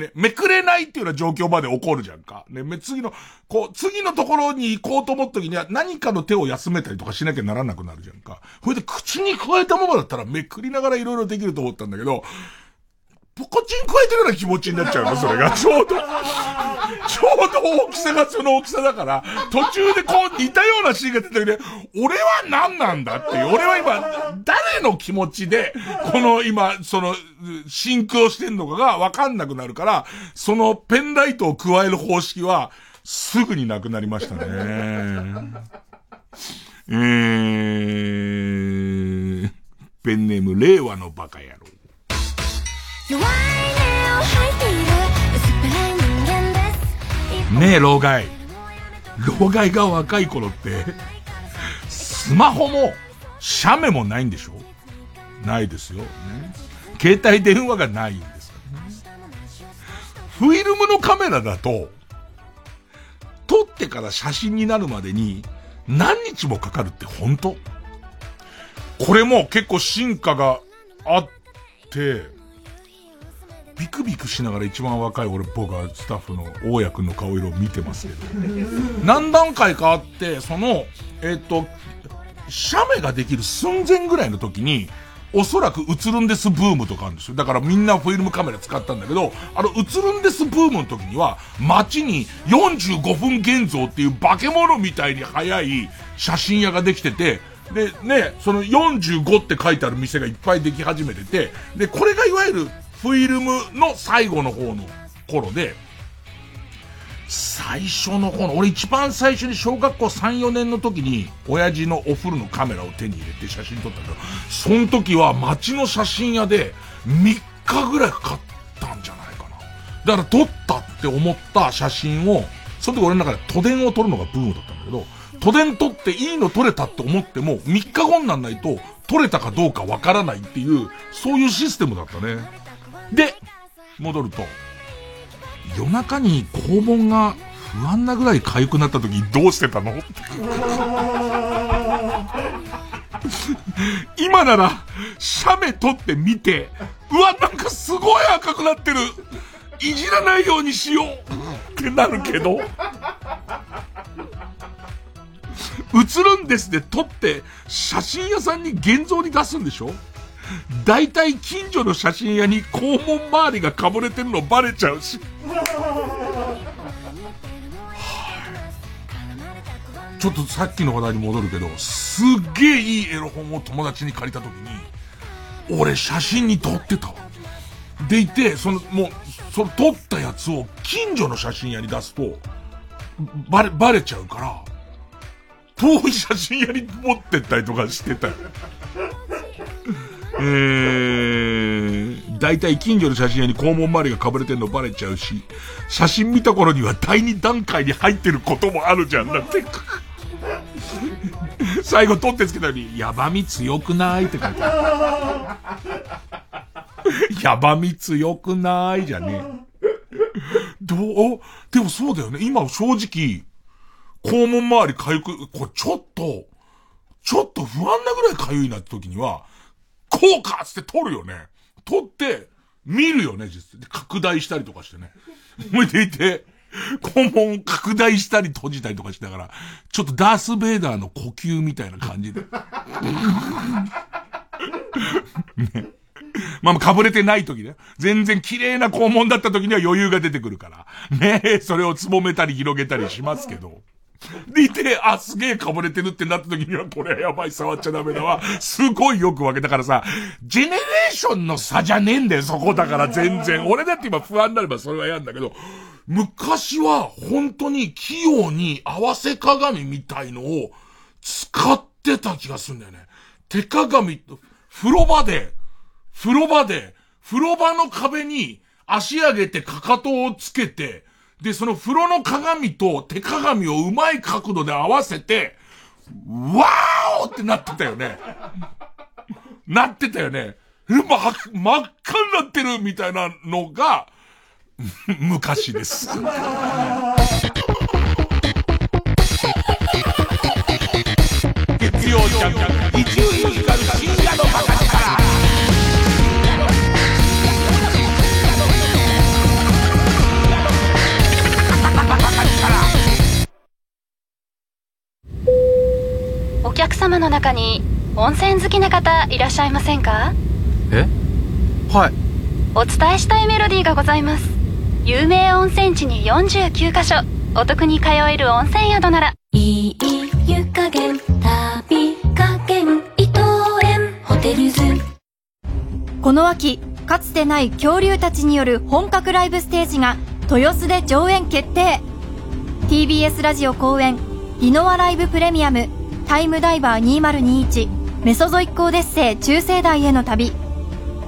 Speaker 1: ね。めくれないっていうような状況まで起こるじゃんか。ね。め次の、こう、次のところに行こうと思った時には何かの手を休めたりとかしなきゃならなくなるじゃんか。それで口に加えたままだったらめくりながらいろいろできると思ったんだけど、ポコチン加えてるような気持ちになっちゃうの、それが。ちょうど、ちょうど大きさがその大きさだから、途中でこう似たようなシーンが出てきて、俺は何なんだっていう、俺は今、誰の気持ちで、この今、その、シンクをしてんのかがわかんなくなるから、そのペンライトを加える方式は、すぐになくなりましたね。えー、ペンネーム、令和のバカ野ねえ、老害。老害が若い頃って、スマホも、写メもないんでしょ？ないですよ。ね。携帯電話がないんですからね。フィルムのカメラだと、撮ってから写真になるまでに何日もかかるって本当？これも結構進化があって、ビクビクしながら一番若い俺、僕はスタッフの大家くんの顔色を見てますけど。何段階かあって、その、えっ、と、写メができる寸前ぐらいの時に、おそらく映るんですブームとかあるんですよ。だからみんなフィルムカメラ使ったんだけど、あの映るんですブームの時には、街に45分現像っていう化け物みたいに速い写真屋ができてて、で、ね、その45って書いてある店がいっぱいでき始めてて、で、これがいわゆるフィルムの最後の方の頃で、最初の頃、俺一番最初に小学校3、4年の時に、親父のお風呂のカメラを手に入れて写真撮ったんだけど、その時は街の写真屋で3日ぐらいかかったんじゃないかな。だから撮ったって思った写真を、その時俺の中で都電を撮るのがブームだったんだけど、都電撮っていいの撮れたって思っても、3日後になんないと撮れたかどうかわからないっていう、そういうシステムだったね。で、戻ると、夜中に肛門が不安なぐらい痒くなった時どうしてたの？今なら、写メ撮ってみて、うわ、なんかすごい赤くなってる。いじらないようにしよう。ってなるけど、映るんですで撮って、写真屋さんに現像に出すんでしょ？大体近所の写真屋に肛門周りがかぶれてるのバレちゃうし。ちょっとさっきの話題に戻るけど、すっげえいいエロ本を友達に借りた時に、俺写真に撮ってたわ。でいて、その、もう、その撮ったやつを近所の写真屋に出すと、バレ、バレちゃうから、遠い写真屋に持ってったりとかしてたよ。えー、大体近所の写真屋に肛門周りが被れてんのバレちゃうし、写真見た頃には第二段階に入ってることもあるじゃん、だって。最後撮ってつけたのに、ヤバみ強くない？って書いてある。ヤバみ強くない？じゃねえ。どう、でもそうだよね。今正直、肛門周り痒く、これちょっと、ちょっと不安なぐらい痒いなって時には、こうかっつって撮るよね。撮って、見るよね、実際。で拡大したりとかしてね。向いていて、肛門拡大したり閉じたりとかしながら、ちょっとダース・ベイダーの呼吸みたいな感じで。ね。まあまあ、かぶれてない時ね。全然綺麗な肛門だった時には余裕が出てくるから。ねそれをつぼめたり広げたりしますけど。でいて、あ、すげえかぶれてるってなった時には、これはやばい、触っちゃダメだわ。すごいよく分けたからさ、ジェネレーションの差じゃねえんだよ、そこだから全然。俺だって今不安になればそれは嫌なんだけど、昔は本当に器用に合わせ鏡みたいのを使ってた気がするんだよね。手鏡、風呂場で、風呂場で、風呂場の壁に足上げてかかとをつけて、で、その風呂の鏡と手鏡をうまい角度で合わせて、わーおってなってたよね。なってたよね。えま、真っ赤になってるみたいなのが、昔です。月曜ジャンク、一流ミュージカル深夜のバカ
Speaker 3: お客様の中に温泉好きな方いらっしゃいませんか？
Speaker 5: え？はい。
Speaker 3: お伝えしたいメロディーがございます。有名温泉地に49カ所。お得に通える温泉宿なら。
Speaker 7: いい湯加減旅加減伊藤園ホテルズ。
Speaker 13: この秋かつてない恐竜たちによる本格ライブステージが豊洲で上演決定。TBS ラジオ公演「リノアライブプレミアムタイムダイバー2021メソゾイックオデッセイ中世代への旅」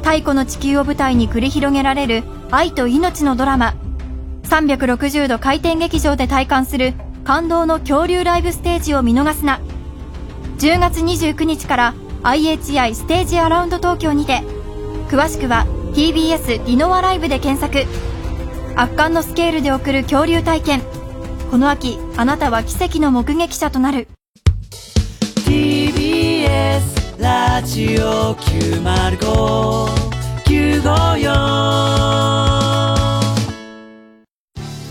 Speaker 13: 太古の地球を舞台に繰り広げられる愛と命のドラマ。360度回転劇場で体感する感動の恐竜ライブステージを見逃すな。10月29日から IHI ステージアラウンド東京にて詳しくは TBS ディノアライブで検索。圧巻のスケールで送る恐竜体験。この秋あなたは奇跡の目撃者となる。
Speaker 2: TBS ラジオ905954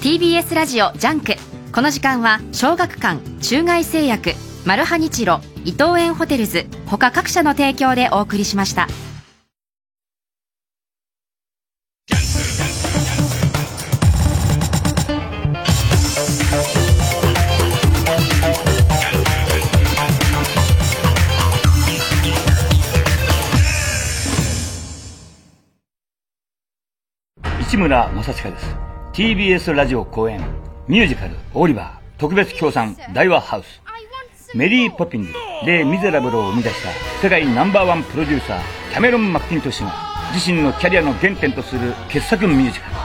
Speaker 3: TBS ラジオジャンク。この時間は小学館中外製薬マルハニチロ伊藤園ホテルズ他各社の提供でお送りしました
Speaker 10: 市村正親です。TBS ラジオ後援ミュージカル「オリバー」特別協賛大和ハウス。メリー・ポピンズレイ・ミゼラブルを生み出した世界ナンバーワンプロデューサーキャメロン・マッキントッシュが自身のキャリアの原点とする傑作ミュージカル。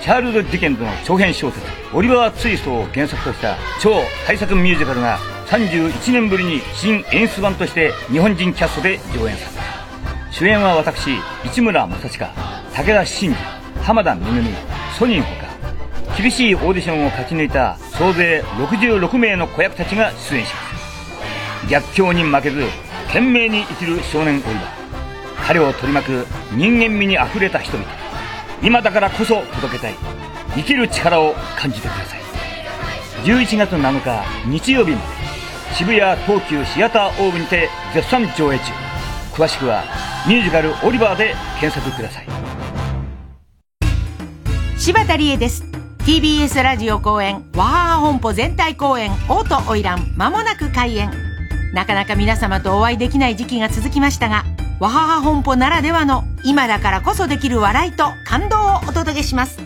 Speaker 10: チャールズ・ディケンズの長編小説「オリバー・ツイスト」を原作とした超大作ミュージカルが31年ぶりに新演出版として日本人キャストで上演された。主演は私市村正親武田真治。浜田めぐみソニーほか厳しいオーディションを勝ち抜いた総勢66名の子役たちが出演します逆境に負けず懸命に生きる少年オリバー彼を取り巻く人間味にあふれた人々今だからこそ届けたい生きる力を感じてください11月7日日曜日まで渋谷東急シアターオーブにて絶賛上映中詳しくはミュージカル「オリバー」で検索ください
Speaker 14: 柴田理恵です。TBS ラジオ公演「わはは本舗全体公演オート花魁まもなく開演。なかなか皆様とお会いできない時期が続きましたがわはは本舗ならではの今だからこそできる笑いと感動をお届けします。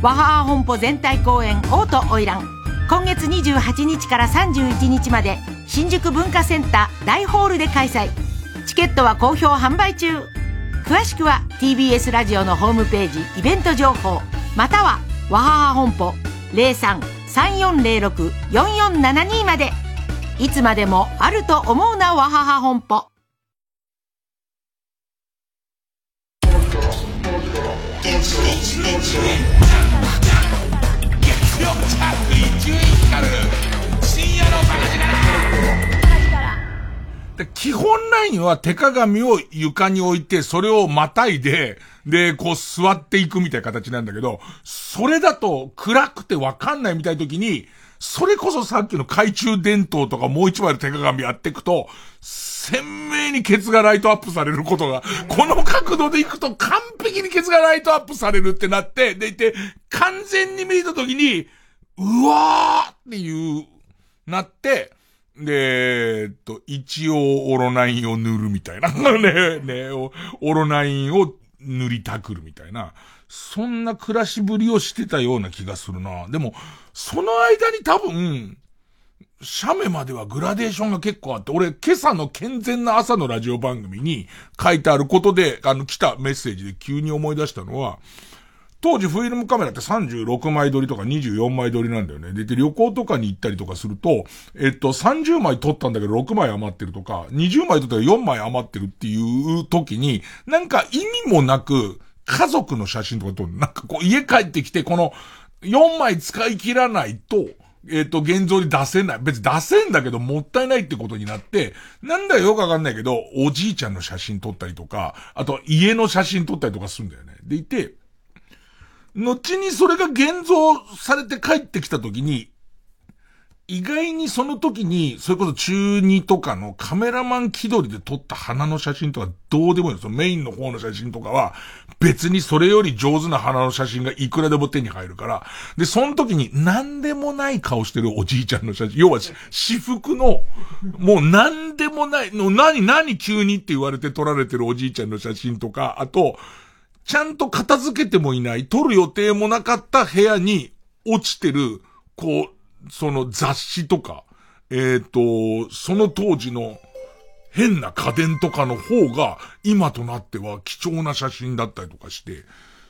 Speaker 14: わはは本舗全体公演オート花魁今月28日から31日まで新宿文化センター大ホールで開催。チケットは好評販売中。詳しくは TBS ラジオのホームページイベント情報。またはわはは本舗03-3406-4472まで。いつまでもあると思うなわはは本舗。
Speaker 1: で基本ラインは手鏡を床に置いて、それをまたいで、で、こう座っていくみたいな形なんだけど、それだと暗くてわかんないみたいな時に、それこそさっきの懐中電灯とかもう一枚の手鏡やっていくと、鮮明にケツがライトアップされることが、この角度でいくと完璧にケツがライトアップされるってなって、でいて、完全に見えた時に、うわーっていう、なって、で、えっと、一応オロナインを塗るみたいな。ね、ね、オロナインを塗りたくるみたいな。そんな暮らしぶりをしてたような気がするな。でも、その間に多分、写メまではグラデーションが結構あって、俺今朝の健全な朝のラジオ番組に書いてあることで、あの来たメッセージで急に思い出したのは、当時フィルムカメラって36枚撮りとか24枚撮りなんだよね。で、旅行とかに行ったりとかすると、えっと、30枚撮ったんだけど6枚余ってるとか、20枚撮ったら4枚余ってるっていう時に、なんか意味もなく、家族の写真とか撮る。なんかこう家帰ってきて、この4枚使い切らないと、えっ、と、現像に出せない。別に出せんだけど、もったいないってことになって、なんだよよくわかんないけど、おじいちゃんの写真撮ったりとか、あと家の写真撮ったりとかするんだよね。でいて、後にそれが現像されて帰ってきた時に、意外にその時に、それこそ中2とかのカメラマン気取りで撮った花の写真とかどうでもいいんですよ。メインの方の写真とかは、別にそれより上手な花の写真がいくらでも手に入るから。で、その時に何でもない顔してるおじいちゃんの写真。要は、私服の、もう何でもない、の何、何急にって言われて撮られてるおじいちゃんの写真とか、あと、ちゃんと片付けてもいない、撮る予定もなかった部屋に落ちてる、こう、その雑誌とか、えっ、と、その当時の変な家電とかの方が、今となっては貴重な写真だったりとかして、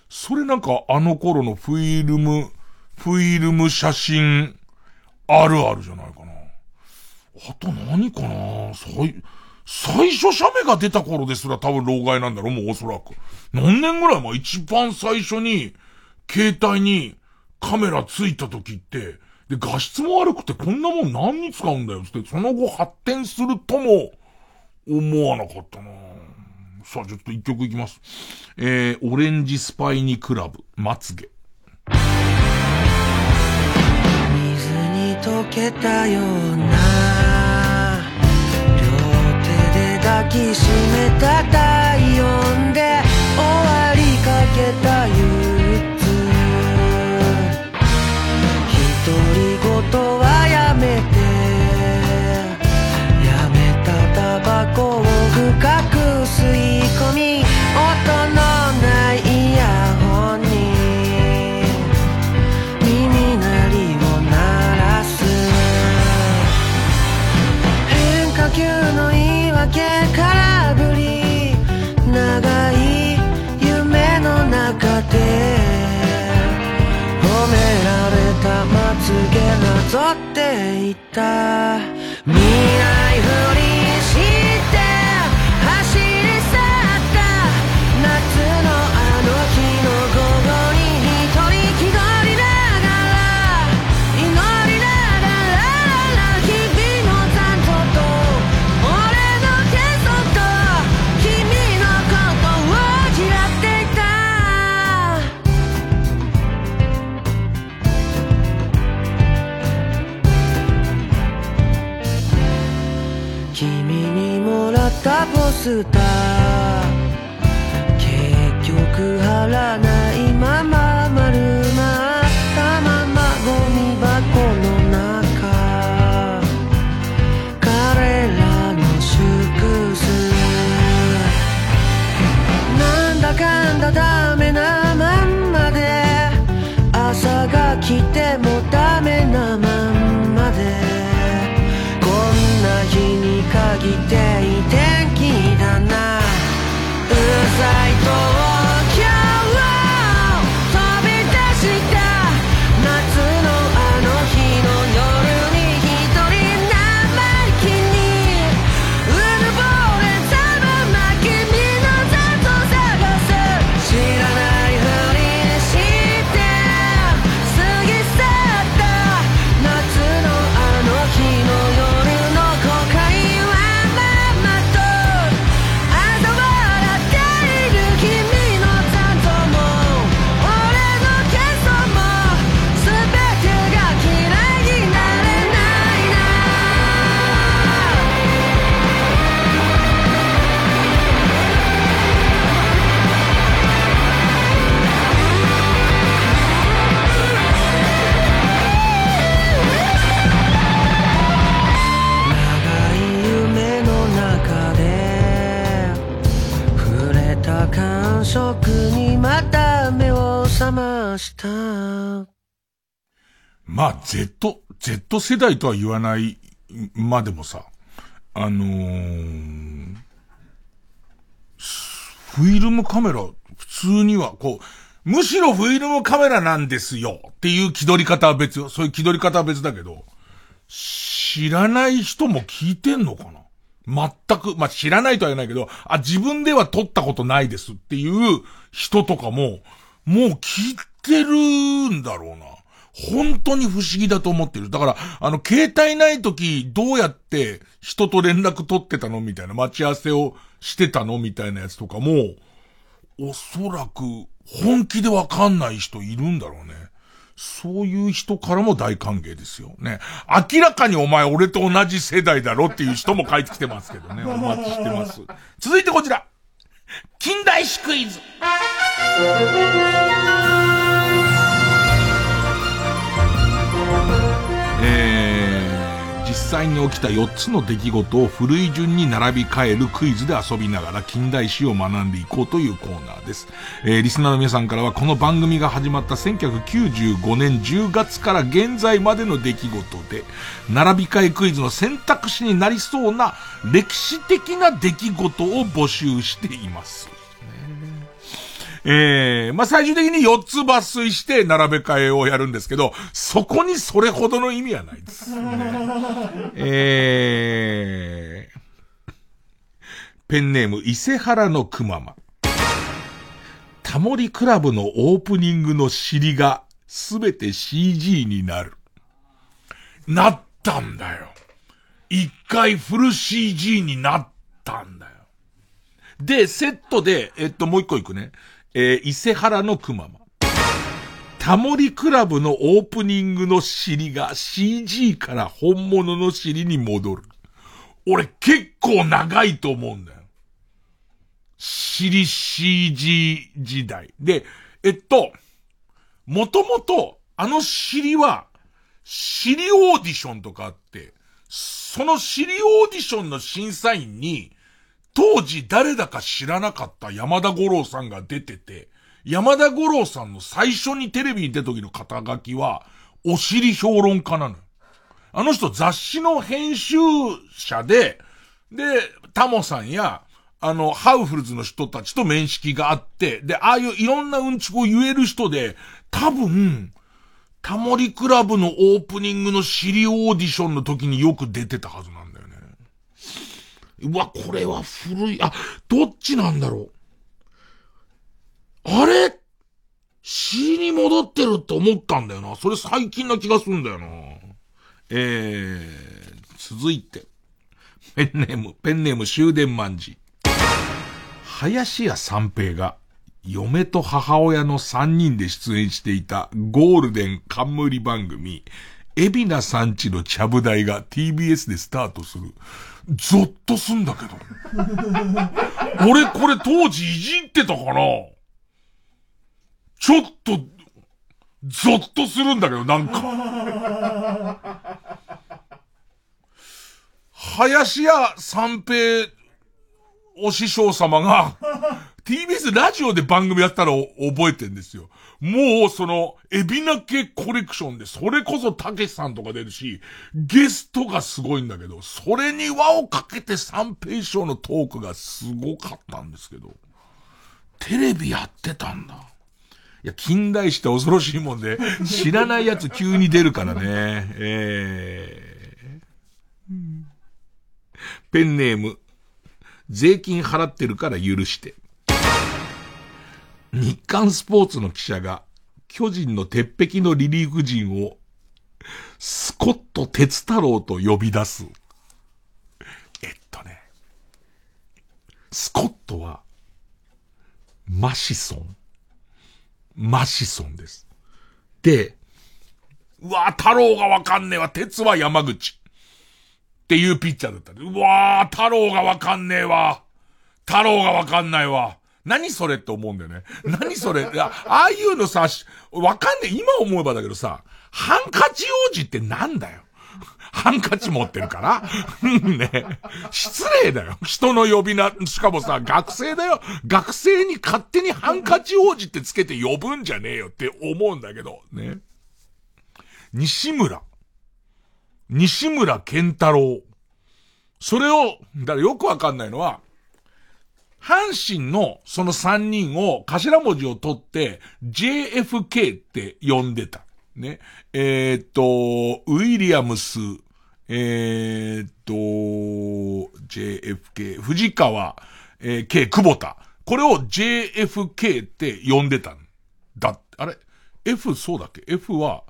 Speaker 1: それなんかあの頃のフィルム、フィルム写真、あるあるじゃないかな。あと何かな？最、最初写メが出た頃ですら多分老害なんだろう、もうおそらく。何年ぐらい前一番最初に、携帯にカメラついた時って、で、画質も悪くてこんなもん何に使うんだよって、その後発展するとも思わなかったなさあ、ちょっと一曲いきます。えー、オレンジスパイニクラブ、まつげ。
Speaker 15: 水に溶けたような抱きしめた体温で終わりかけた憂鬱。独り言はやめて。やめたタバコを深く吸い込みたまつげなぞっていた。未来振りスター結まあ、
Speaker 1: Z、Z 世代とは言わない、までもさ、あのー、フィルムカメラ、普通には、こう、むしろフィルムカメラなんですよっていう気取り方は別よ。そういう気取り方は別だけど、知らない人も聞いてんのかな？全く、まあ、知らないとは言えないけど、あ、自分では撮ったことないですっていう人とかも、もう聞いてるんだろうな。本当に不思議だと思ってる。だから、あの、携帯ない時、どうやって人と連絡取ってたの？みたいな、待ち合わせをしてたの？みたいなやつとかも、おそらく、本気でわかんない人いるんだろうね。そういう人からも大歓迎ですよ。ね。明らかにお前俺と同じ世代だろっていう人も書いてきてますけどね。お待ちしてます。続いてこちら。近代史クイズ。実際に起きた4つの出来事を古い順に並び替えるクイズで遊びながら近代史を学んでいこうというコーナーです。えー、リスナーの皆さんからはこの番組が始まった1995年10月から現在までの出来事で、並び替えクイズの選択肢になりそうな歴史的な出来事を募集しています。えー、まあ、最終的に4つ抜粋して並べ替えをやるんですけど、そこにそれほどの意味はないです。ね、えー、ペンネーム伊勢原のくまま。タモリクラブのオープニングの尻がすべて CG になる。なったんだよ。一回フル CG になったんだよ。で、セットで、えっと、もう一個いくね。えー、伊勢原のくまま。タモリクラブのオープニングの尻が CG から本物の尻に戻る。俺結構長いと思うんだよ。尻 CG 時代。で、えっと、もともと、あの尻は、尻オーディションとかあって、その尻オーディションの審査員に、当時誰だか知らなかった山田五郎さんが出てて、山田五郎さんの最初にテレビに出た時の肩書きは、お尻評論家なのよ。あの人雑誌の編集者で、で、タモさんや、あの、ハウフルズの人たちと面識があって、で、ああいういろんなうんちくを言える人で、多分、タモリクラブのオープニングの尻オーディションの時によく出てたはずな。うわ、これは古い。あ、どっちなんだろう。あれ？尻に戻ってるって思ったんだよな。それ最近な気がするんだよな。えー、続いて。ペンネーム、ペンネーム終電万事。林家三平が、嫁と母親の三人で出演していたゴールデン冠番組、海老名さんちのちゃぶ台が TBS でスタートする。ゾッとすんだけど。俺これ当時いじってたかなちょっと、ゾッとするんだけど、なんか。林家三平お師匠様が、TBS ラジオで番組やったのを覚えてんですよ。もうその、エビナ系コレクションで、それこそたけしさんとか出るし、ゲストがすごいんだけど、それに輪をかけて三平師匠のトークがすごかったんですけど、テレビやってたんだ。いや、近代史って恐ろしいもんで、知らないやつ急に出るからね。えー、ペンネーム、税金払ってるから許して。日刊スポーツの記者が、巨人の鉄壁のリリーフ陣を、スコット鉄太郎と呼び出す。えっとね、スコットは、マシソン。マシソンです。で、うわ太郎がわかんねえわ、鉄は山口。っていうピッチャーだった。うわー、太郎がわかんねえわ。太郎がわかんないわ。何それって思うんだよね。何それ。いや、ああいうのさ、わかんねえ。今思えばだけどさ、ハンカチ王子ってなんだよ。ハンカチ持ってるから ね失礼だよ。人の呼び名、しかもさ、学生だよ。学生に勝手にハンカチ王子ってつけて呼ぶんじゃねえよって思うんだけど、ね。西村。西村健太郎。それを、だからよくわかんないのは、阪神のその3人を頭文字を取って JFK って呼んでた。ね。えー、っと、ウィリアムス、えー、っと、JFK、藤川、えー、K、久保田。これを JFK って呼んでたんだ。あれ ?F そうだっけ ?F は、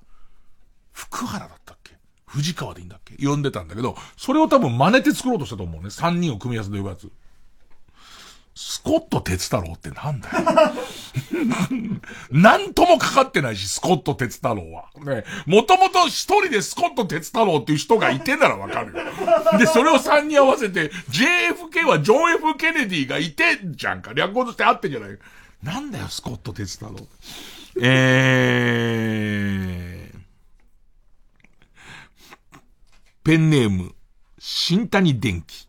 Speaker 1: 福原だったっけ？藤川でいいんだっけ？呼んでたんだけど、それを多分真似て作ろうとしたと思うね。3人を組み合わせで呼ぶやつ。スコット鉄太郎ってなんだよ。なんともかかってないし、スコット鉄太郎は。ね。もともと一人でスコット鉄太郎っていう人がいてならわかるよ。で、それを3人合わせて、JFK はジョン・ F・ ケネディがいてんじゃんか。略語としてあってんじゃないなんだよ、スコット鉄太郎。えー、ペンネーム、新谷電機。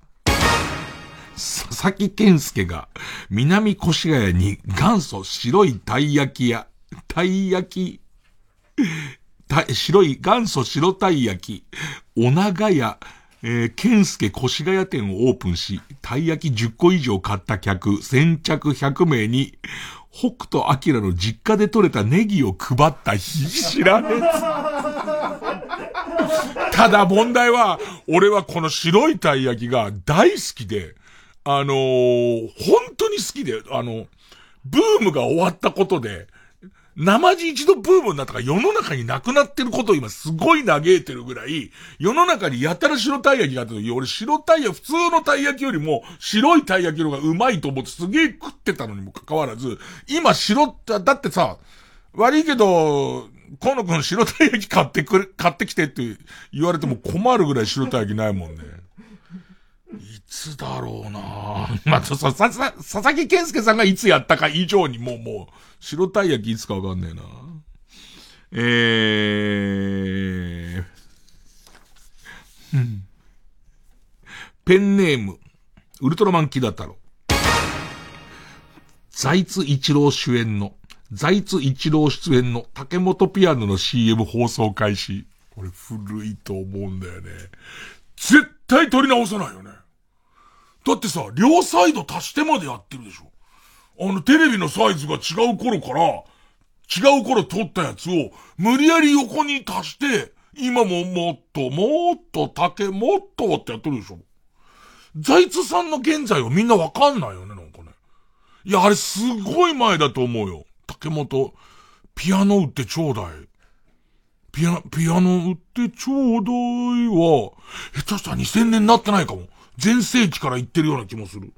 Speaker 1: 佐々木健介が南越谷に元祖白いたい焼き屋、たい焼き、た白い元祖白たい焼き、お長屋、えー、健介越谷店をオープンし、たい焼き10個以上買った客、先着100名に、北斗晶の実家で採れたネギを配った日知らねえ。ただ問題は、俺はこの白いたい焼きが大好きで、あのー本当に好きで、あの、ブームが終わったことで、生地一度ブームになったから世の中になくなってることを今すごい嘆いてるぐらい、世の中にやたら白たい焼きがあった時、俺白たい焼き、普通のたい焼きよりも白いたい焼きの方がうまいと思ってすげえ食ってたのにもかかわらず、今白、だってさ、悪いけど、河野くん白たい焼き買ってくれ、買ってきてって言われても困るぐらい白たい焼きないもんね。いつだろうな まあ、そ、さ、さ、佐々木健介さんがいつやったか以上にもう、もう、白たい焼きいつかわかんねえな。えー、うんペンネーム、ウルトラマンキダ太郎。財津一郎主演の、財津一郎出演の竹本ピアノの CM 放送開始。これ古いと思うんだよね。絶対撮り直さないよね。だってさ、両サイド足してまでやってるでしょ。あの、テレビのサイズが違う頃から、違う頃撮ったやつを、無理やり横に足して、今ももっと、もっと、竹、もっとってやってるでしょ。財津さんの現在をみんなわかんないよね、なんかね。いや、あれすごい前だと思うよ。竹本、ピアノ売ってちょうだい。ピア、ピアノ売ってちょうだいは、下手したら2000年になってないかも。前世紀から言ってるような気もする。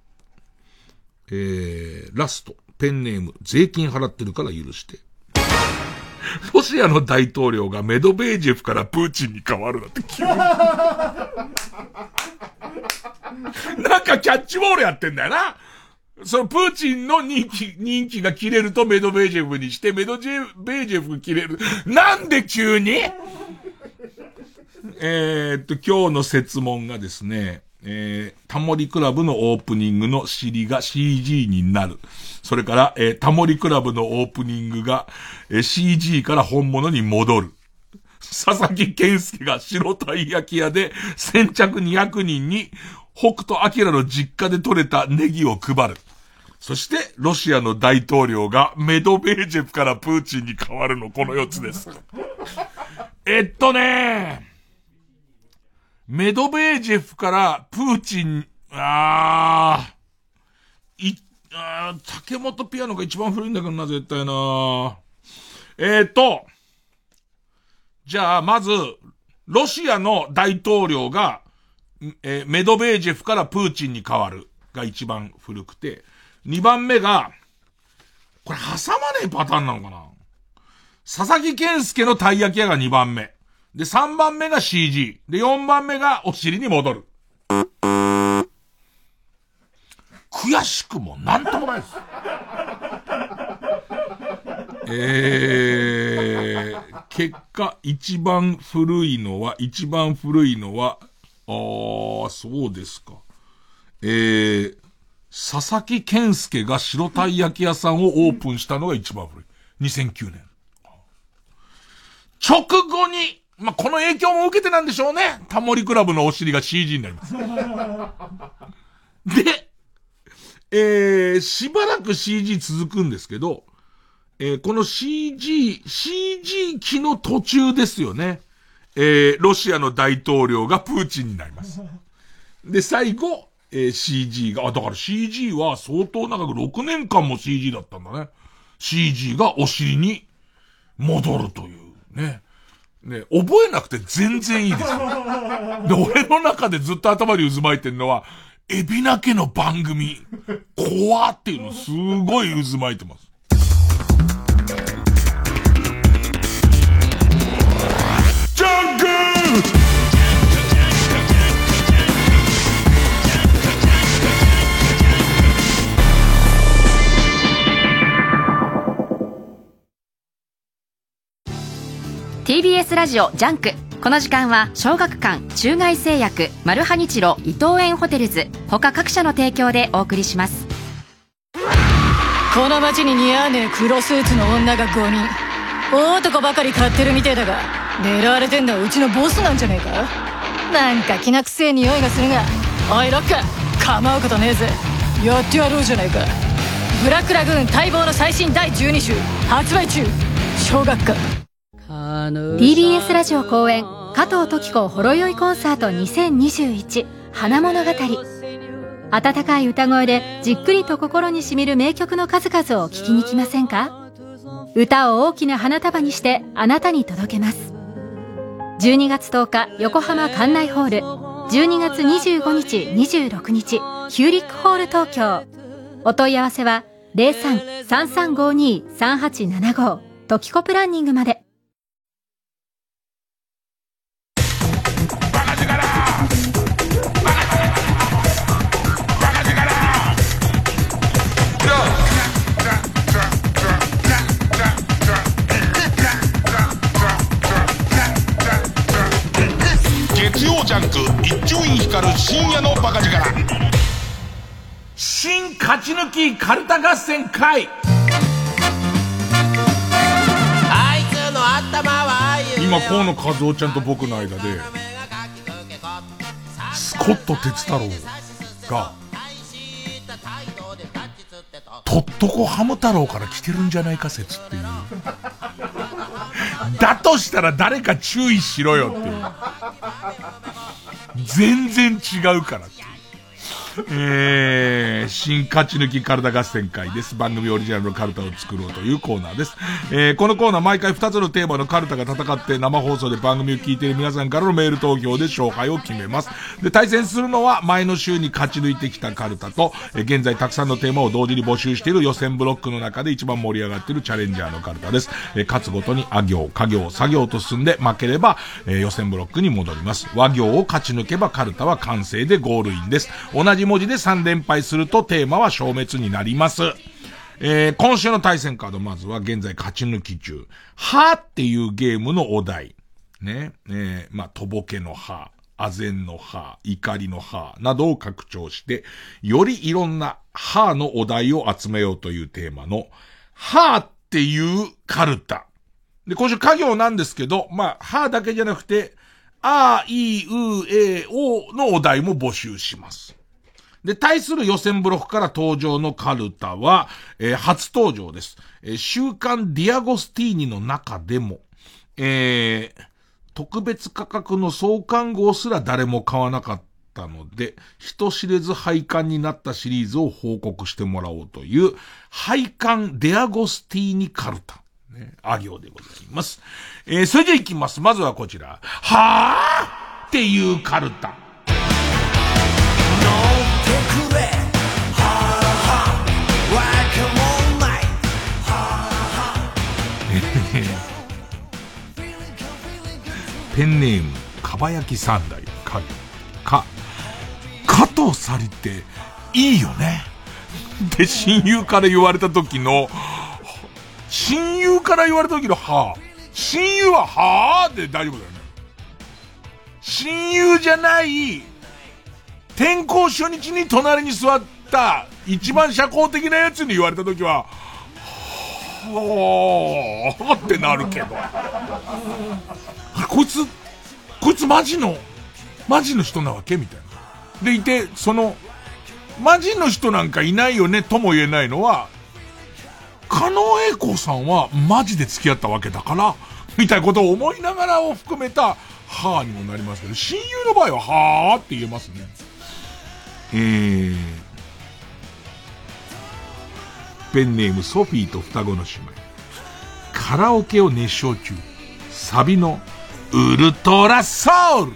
Speaker 1: えー、ラスト、ペンネーム、税金払ってるから許して。ロシアの大統領がメドベージェフからプーチンに変わるなんて急に。なんかキャッチボールやってんだよな。そのプーチンの人気、人気が切れるとメドベージェフにして、メドジェベージェフ切れる。なんで急に？えっと、今日の説問がですね、えー、タモリクラブのオープニングの尻が CG になる。それから、えー、タモリクラブのオープニングが、えー CG から本物に戻る。佐々木健介が白たい焼き屋で先着200人に北斗晶の実家で採れたネギを配る。そして、ロシアの大統領がメドベージェフからプーチンに変わるの、この4つです。えっとねメドベージェフからプーチン、あー、い、あー竹本ピアノが一番古いんだけどな、絶対な。えーと、じゃあ、まず、ロシアの大統領が、えーメドベージェフからプーチンに変わるが一番古くて、二番目が、これ挟まねえパターンなのかな。佐々木健介のたい焼き屋が二番目。で、三番目が CG。で、四番目がお尻に戻る。悔しくもなんともないです。えー、結果、一番古いのは、一番古いのは、あー、そうですか。えー、佐々木健介が白たい焼き屋さんをオープンしたのが一番古い。2009年。直後に、まあ、この影響も受けてなんでしょうね。タモリクラブのお尻が CG になります。で、えー、しばらく CG 続くんですけど、えーこの CG、CG 期の途中ですよね。えーロシアの大統領がプーチンになります。で、最後、えー CG が、あ、だから CG は相当長く6年間も CG だったんだね。CG がお尻に戻るというね。ね、覚えなくて全然いいです。で、俺の中でずっと頭に渦巻いてるのは、エビナ家の番組、怖っていうのすごい渦巻いてます。ジャンク
Speaker 3: TBS ラジオジャンク。この時間は小学館中外製薬マルハニチロ伊藤園ホテルズ。他各社の提供でお送りします。
Speaker 16: この街に似合わねえ黒スーツの女が5人。大男ばかり狩ってるみてえだが狙われてんのはうちのボスなんじゃねえか？なんかきなくせえ匂いがするがおいロック構うことねえぜ。やってやろうじゃねえか。ブラックラグーン待望の最新第12集発売中。小学館。
Speaker 13: TBS ラジオ公演加藤登紀子ほろ酔いコンサート2021花物語。温かい歌声でじっくりと心にしみる名曲の数々を聴きに来ませんか？歌を大きな花束にしてあなたに届けます。12月10日横浜館内ホール。12月25日26日ヒューリックホール東京。お問い合わせは03-3352-3875トキコプランニングまで。
Speaker 1: ャンク一丁院光る深夜のバカ力。新勝ち抜きカルタ合戦会。
Speaker 9: あいつの頭は
Speaker 1: 今河野和夫ちゃんと僕の間でスコット哲太郎がとっとこハム太郎から来てるんじゃないか説っていうだとしたら誰か注意しろよっていう。全然違うから。えー、新勝ち抜きカルタ合戦会です。番組オリジナルのカルタを作ろうというコーナーです。えー、このコーナー毎回2つのテーマのカルタが戦って生放送で番組を聞いている皆さんからのメール投票で勝敗を決めます。で、対戦するのは前の週に勝ち抜いてきたカルタと、えー、現在たくさんのテーマを同時に募集している予選ブロックの中で一番盛り上がっているチャレンジャーのカルタです。えー、勝つごとにあ行、家行、作業と進んで負ければ、えー、予選ブロックに戻ります。和行を勝ち抜けばカルタは完成でゴールインです。同じ文字で3連敗するとテーマは消滅になります。えー、今週の対戦カード、まずは現在勝ち抜き中。はっていうゲームのお題。ね。えー、まあ、とぼけのは、あぜんのは、怒りのは、などを拡張して、よりいろんなはのお題を集めようというテーマの、はっていうカルタ。で、今週家業なんですけど、まあ、はだけじゃなくて、あ、い、う、え、おのお題も募集します。で、対する予選ブロックから登場のカルタは、えー初登場です。えー週刊ディアゴスティーニの中でも、えー特別価格の創刊号すら誰も買わなかったので、人知れず廃刊になったシリーズを報告してもらおうという、廃刊ディアゴスティーニカルタ。ね、あ行でございます。えーそれじゃ行きます。まずはこちら。はぁっていうカルタ。ペンネーム、かば焼き三代、か、か、加藤さりって、いいよね。で、親友から言われた時の、親友から言われた時の、はぁ。親友は、はぁで大丈夫だよね。親友じゃない、転校初日に隣に座った、一番社交的なやつに言われた時は、はぁってなるけど。あこいつ、こいつマジの、マジの人なわけみたいな。でいて、その、マジの人なんかいないよねとも言えないのは、加納栄子さんはマジで付き合ったわけだから、みたいなことを思いながらを含めた、はーにもなりますけど、親友の場合は、はーって言えますね。えー、ペンネームソフィーと双子の姉妹。カラオケを熱唱中。サビのウルトラソウ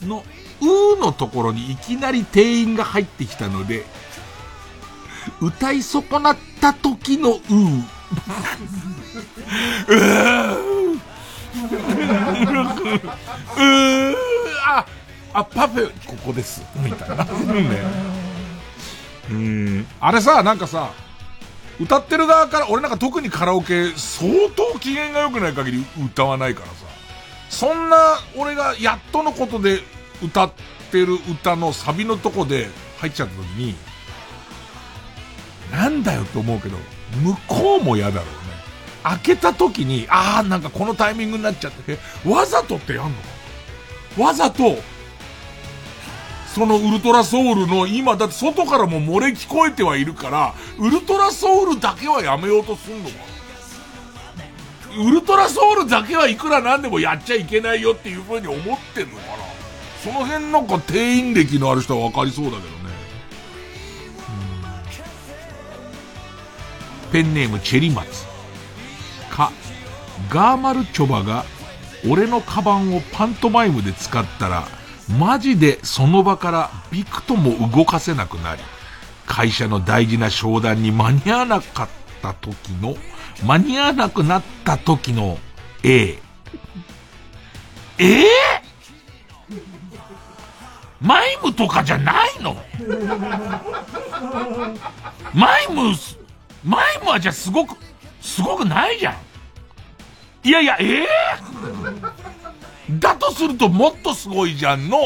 Speaker 1: ルのうーのところにいきなり店員が入ってきたので、歌い損なった時のうー。うーうーあ、あ、パフェ、ここです。みたいな。ね。うん。あれさ、なんかさ、歌ってる側から、俺なんか特にカラオケ相当機嫌が良くない限り歌わないからさ。そんな俺がやっとのことで歌ってる歌のサビのとこで入っちゃった時に、なんだよと思うけど、向こうも嫌だろうね。開けた時に、あーなんかこのタイミングになっちゃって、わざとってやんのわざと、そのウルトラソウルの今、だって外からも漏れ聞こえてはいるから、ウルトラソウルだけはやめようとすんのかウルトラソウルだけはいくらなんでもやっちゃいけないよっていう風に思ってんのかなその辺なんか定員歴のある人は分かりそうだけどね。ペンネームチェリマツ。か、ガーマルチョバが俺のカバンをパントマイムで使ったら、マジでその場からビクとも動かせなくなり、会社の大事な商談に間に合わなかった時の、間に合わなくなった時の A。ええマイムとかじゃないの？マイム、マイムはじゃあすごく、すごくないじゃん。いやいや、ええだとするともっとすごいじゃんの、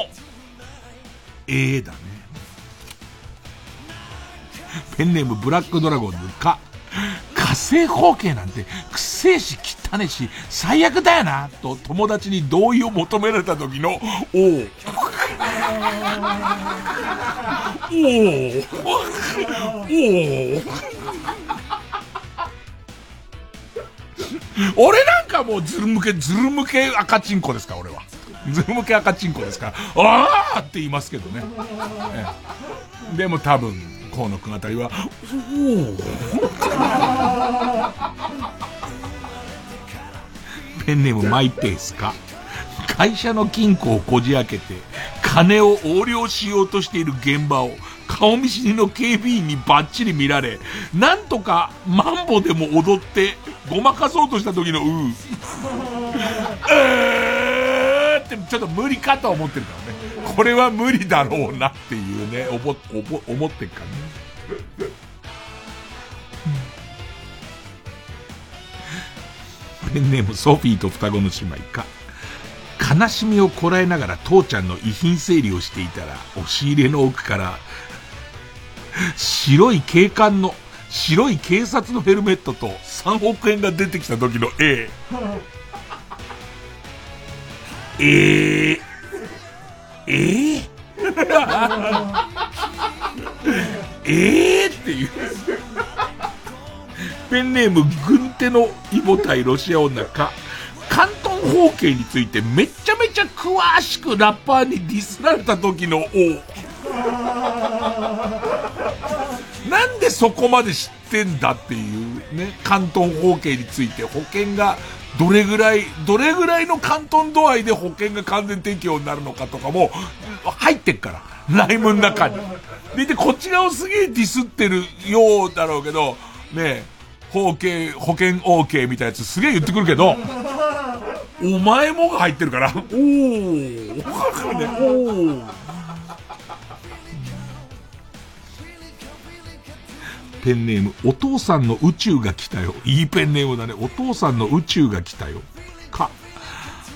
Speaker 1: ええだね。ペンネームブラックドラゴンズか、火星方形なんてくせえし汚ねえし最悪だよなと友達に同意を求められた時の、おお。おお。おお。俺なんかもうズル向け、ズル向け赤チンコですか、俺は。ズル向け赤チンコですから、ああって言いますけどね。でも多分、河野くんあたりは、おおペンネームマイペースか。会社の金庫をこじ開けて、金を横領しようとしている現場を、顔見知りの警備員にバッチリ見られ、なんとかマンボでも踊って、ごまかそうとした時のうー。えーってちょっと無理かと思ってるからね。これは無理だろうなっていうね、思、思、思ってっからね。ペンネームソフィーと双子の姉妹か。悲しみをこらえながら父ちゃんの遺品整理をしていたら、押し入れの奥から、白い警官の、白い警察のヘルメットと3億円が出てきた時の A。えー、えー、えーっていう。ペンネーム軍手のイボ対ロシア女か、関東方形についてめちゃめちゃ詳しくラッパーにディスられた時の O。でそこまで知ってんだっていうね、関東方形について保険がどれぐらい、どれぐらいの関東度合いで保険が完全適用になるのかとかも入ってっから、ライムの中に。で、で、こっち側をすげえディスってるようだろうけど、ねえ、保険、保険 OK みたいなやつすげえ言ってくるけど、お前もが入ってるから、おー、おー。ペンネーム、お父さんの宇宙が来たよ。いいペンネームだね。お父さんの宇宙が来たよ。か、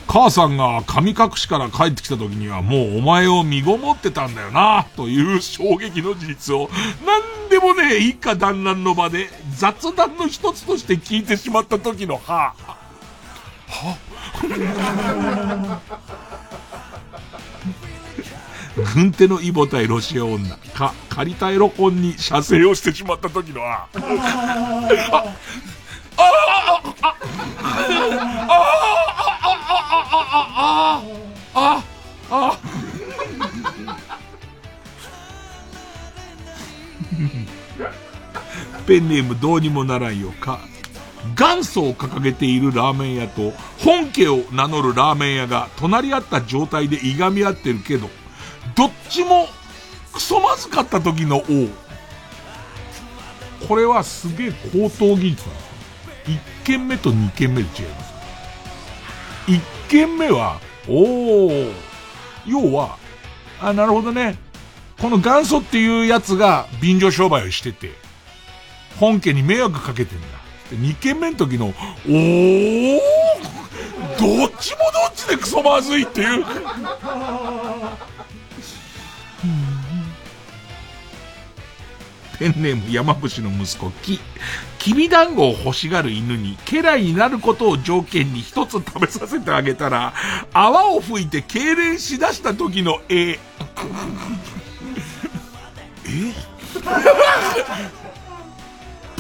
Speaker 1: 母さんが神隠しから帰ってきた時にはもうお前を身ごもってたんだよな、という衝撃の事実を、なんでもね、一家団らんの場で雑談の一つとして聞いてしまった時の、はは？軍手のイボ対ロシア女か、借りたエロ本に射精をしてしまった時の、あ、あ、あ、あ、あ、あ、あ、あ、あ、ペンネームどうにもならんよか。元祖を掲げているラーメン屋と本家を名乗るラーメン屋が隣り合った状態でいがみ合ってるけど、どっちもクソまずかった時の王。これはすげえ高等技術なんですよ。1軒目と2軒目で違います。1軒目は、おー、要は、あ、なるほどね。この元祖っていうやつが便乗商売をしてて、本家に迷惑かけてんだ。2軒目の時の、おー、どっちもどっちでクソまずいっていう。ペンネーム山伏の息子、き、きび団子を欲しがる犬に、家来になることを条件に一つ食べさせてあげたら、泡を吹いて痙攣しだした時の絵。え？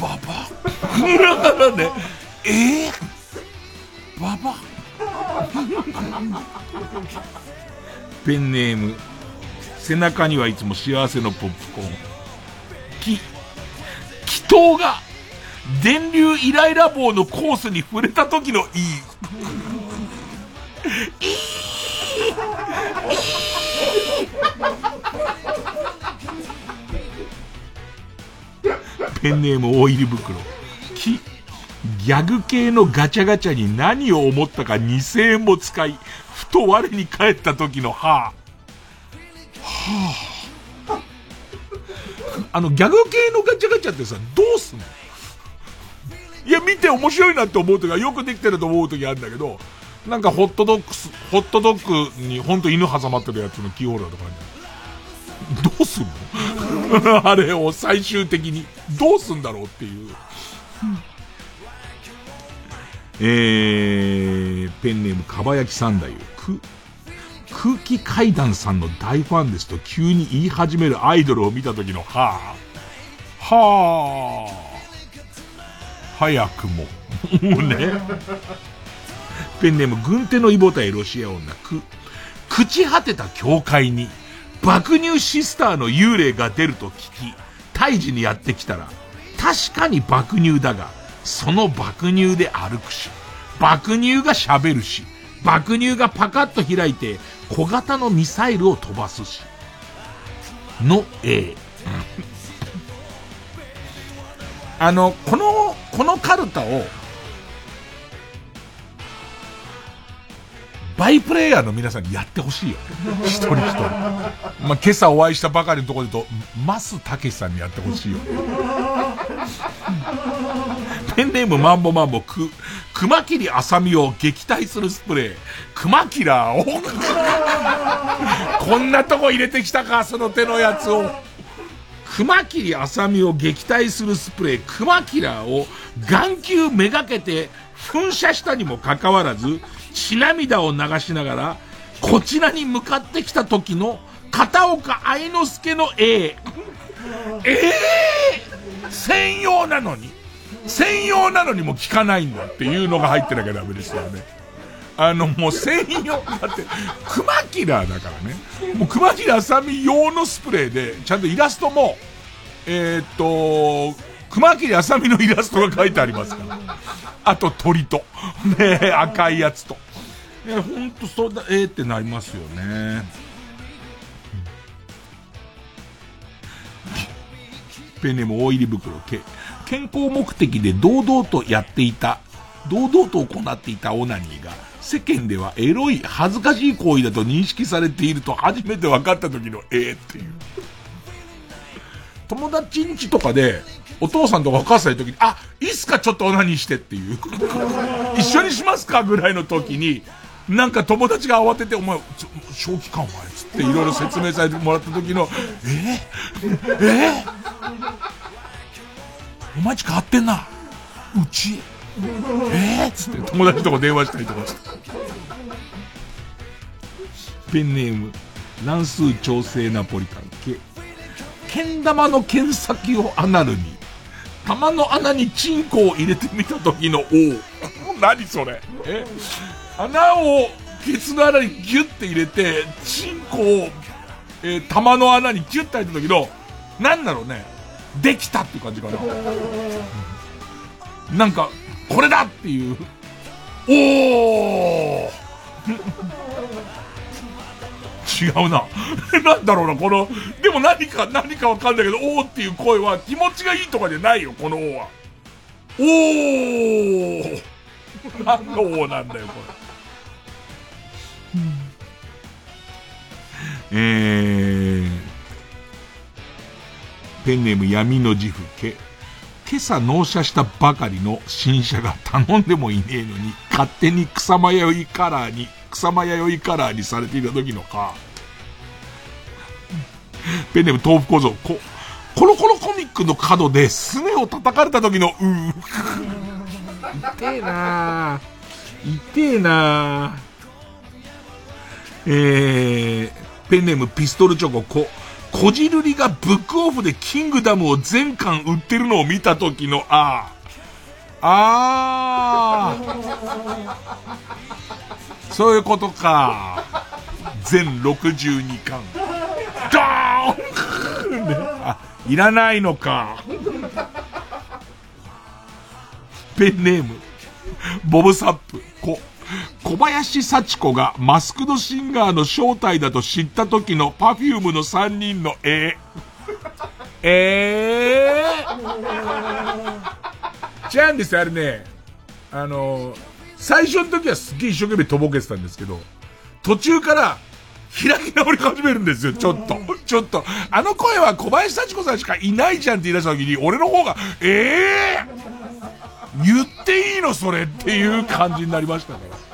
Speaker 1: ババ？だからね、え？ババ？ペンネーム、背中にはいつも幸せのポップコーン。き、祈祷が、電流イライラ棒のコースに触れた時のいい。ペンネームオイル袋。き、ギャグ系のガチャガチャに何を思ったか2000円も使い、ふと我に返った時のは。はあ。あの、ギャグ系のガチャガチャってさ、どうすんの？いや、見て面白いなって思う時はよくできてると思う時あるんだけど、なんかホットドッグス、ホットドッグにほんと犬挟まってるやつのキーホルダーとかあるじゃんどうすんの？あれを最終的に。どうすんだろうっていう。えー、ペンネームかば焼き三太夫。く、空気階段さんの大ファンですと急に言い始めるアイドルを見た時の、はあ。はあ。早くも。もうね。ペンネーム軍手のイボタイロシア女。く、朽ち果てた教会に爆乳シスターの幽霊が出ると聞き、胎児にやってきたら、確かに爆乳だが、その爆乳で歩くし、爆乳が喋るし、爆乳がパカッと開いて、小型のミサイルを飛ばすし。の A。あの、この、このカルタを、バイプレイヤーの皆さんにやってほしいよ。一人一人。まあ、今朝お会いしたばかりのところで言うと、マスタケシさんにやってほしいよ。ペンネームマンボマンボ、く、熊切あさみを撃退するスプレー。熊キラーをこんなとこ入れてきたか、その手のやつを。熊切あさみを撃退するスプレー、熊キラーを眼球めがけて噴射したにもかかわらず、血涙を流しながら、こちらに向かってきた時の片岡愛之助の A。ええー、専用なのに専用なのにも効かないんだっていうのが入ってなきゃダメですよね。あの、もう専用、だって、クマキラーだからね。もうクマキラーさみ用のスプレーで、ちゃんとイラストも、えー、っと、熊切あさみのイラストが書いてありますから。あと鳥と。ね赤いやつと。ねほんとそうだ、ええー、ってなりますよね。ペンネーム大入り袋け。健康目的で堂々とやっていた、堂々と行っていたオナニーが、世間ではエロい、恥ずかしい行為だと認識されていると初めて分かった時のええっていう。友達ん家とかで、お父さんとかお母さんいる時に、あ、いいっすかちょっとオナニーしてっていう。一緒にしますかぐらいの時に、なんか友達が慌てて、お前、正気かお前、つっていろいろ説明されてもらった時の、えー、えー、お前ち変わってんな。うち。えー、つって友達とか電話したりとかして。ペンネーム、乱数調整ナポリタン系。けん玉の剣先をアナルに、玉の穴にチンコを入れてみた時の、お 何それ？え？穴を、ケツの穴にギュッて入れて、チンコを、えー、玉の穴にギュッて入った時の、なんだろうね？できたって感じかな。なんか、これだっていう。おー違うな。なんだろうな、この、でも何か、何かわかんないけど、おーっていう声は気持ちがいいとかじゃないよ、このおーは。おー何のおーなんだよ、これ。えー、ペンネーム闇の自負け。今朝納車したばかりの新車が頼んでもいねえのに、勝手に草間弥生カラーに、草間弥生カラーにされていた時のか。ペンネーム豆腐小僧、こ、コロコロコミックの角ですねを叩かれた時の、うー。痛えな痛えなえー、ペンネームピストルチョコ、こ、こじるりがブックオフでキングダムを全巻売ってるのを見た時の、ああ。ああ。そういうことか。全62巻。ドーン、ね、いらないのか。ペンネーム、ボブサップ、こ、小林幸子がマスクドシンガーの正体だと知った時のパフュームの3人の絵。えー。違うんですよ、あれね。あの、最初の時はすっげえ一生懸命とぼけてたんですけど、途中から開き直り始めるんですよ、ちょっと。ちょっと。あの声は小林幸子さんしかいないじゃんって言い出した時に、俺の方が、ええー、言っていいのそれっていう感じになりましたから。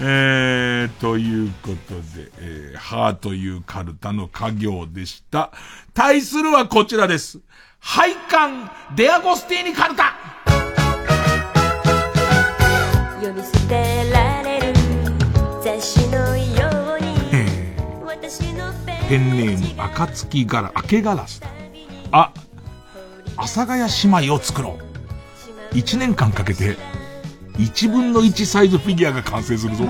Speaker 1: えー、ということで、えー、ハーというカルタの家業でした。対するはこちらです。配管、デアゴスティーニカルタ
Speaker 7: 呼び捨てられる雑誌のように私の
Speaker 1: ペンネーム、暁ガラ、明けガラス。あ、阿佐ヶ谷姉妹を作ろう。一年間かけて、1分の1サイズフィギュアが完成するぞ。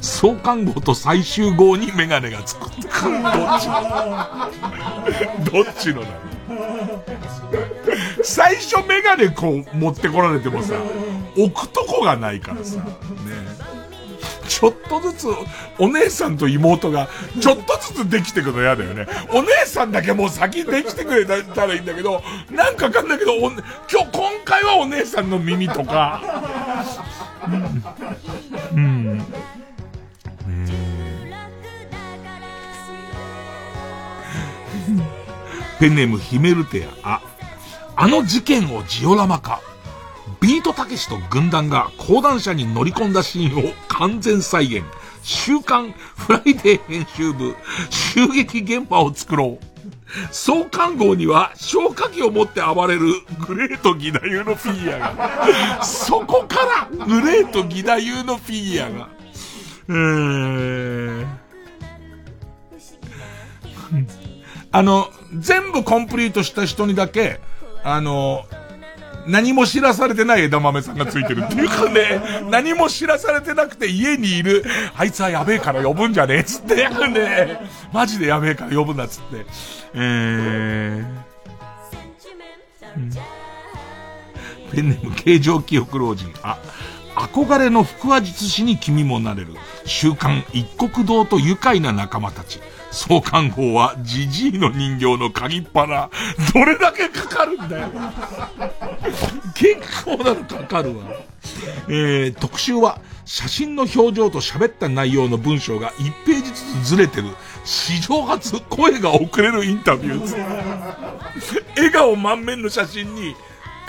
Speaker 1: 創刊号と最終号にメガネがつく。どっちどっちのなの最初メガネこう持ってこられてもさ、置くとこがないからさ、ねちょっとずつ、お姉さんと妹が、ちょっとずつできてくの嫌だよね。お姉さんだけもう先できてくれたらいいんだけど、なんかわかんないけど、お今日、今回はお姉さんの耳とか、うん。うん。ペンネームヒメルテア。あ、あの事件をジオラマ化。ビートたけしと軍団が講談社に乗り込んだシーンを完全再現。週刊フライデー編集部、襲撃現場を作ろう。創刊号には消火器を持って暴れるグレート義太夫のフィギュアが。そこからグレート義太夫のフィギュアが。えー、あの、全部コンプリートした人にだけ、あの、何も知らされてない枝豆さんがついてるっていうかね、何も知らされてなくて家にいる、あいつはやべえから呼ぶんじゃねえっつって、ね、マジでやべえから呼ぶなっつって。えー、ペンネーム形状記憶老人。あ、憧れの腹話術師に君もなれる。週刊一国堂と愉快な仲間たち。創刊号はジジイの人形の鍵っ腹。どれだけかかるんだよ。結構なのかかるわ。えー、特集は写真の表情と喋った内容の文章が1ページずつずれてる。史上初声が遅れるインタビュー。笑顔満面の写真に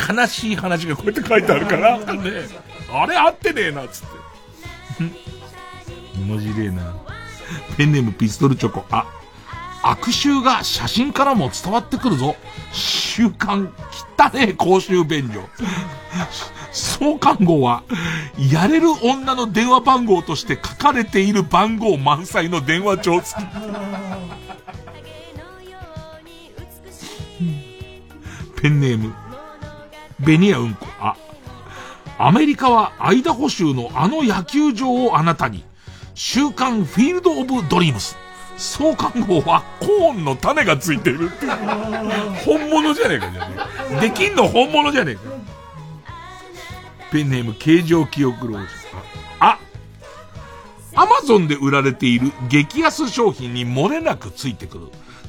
Speaker 1: 悲しい話がこうやって書いてあるから、ね、あれ合ってねえな、つって。面白いな。ペンネームピストルチョコ。あ、悪臭が写真からも伝わってくるぞ。習慣、汚ねえ公衆便所。創刊号は、やれる女の電話番号として書かれている番号満載の電話帳付き。ペンネーム、ベニヤうんこ。アメリカはアイダホ州のあの野球場をあなたに。週刊フィールド・オブ・ドリームス。創刊号はコーンの種がついてるって。本物じゃねえかじゃねえ。できんの本物じゃねえか。ペンネーム形状記憶老人。あ、アマゾンで売られている激安商品に漏れなくついてくる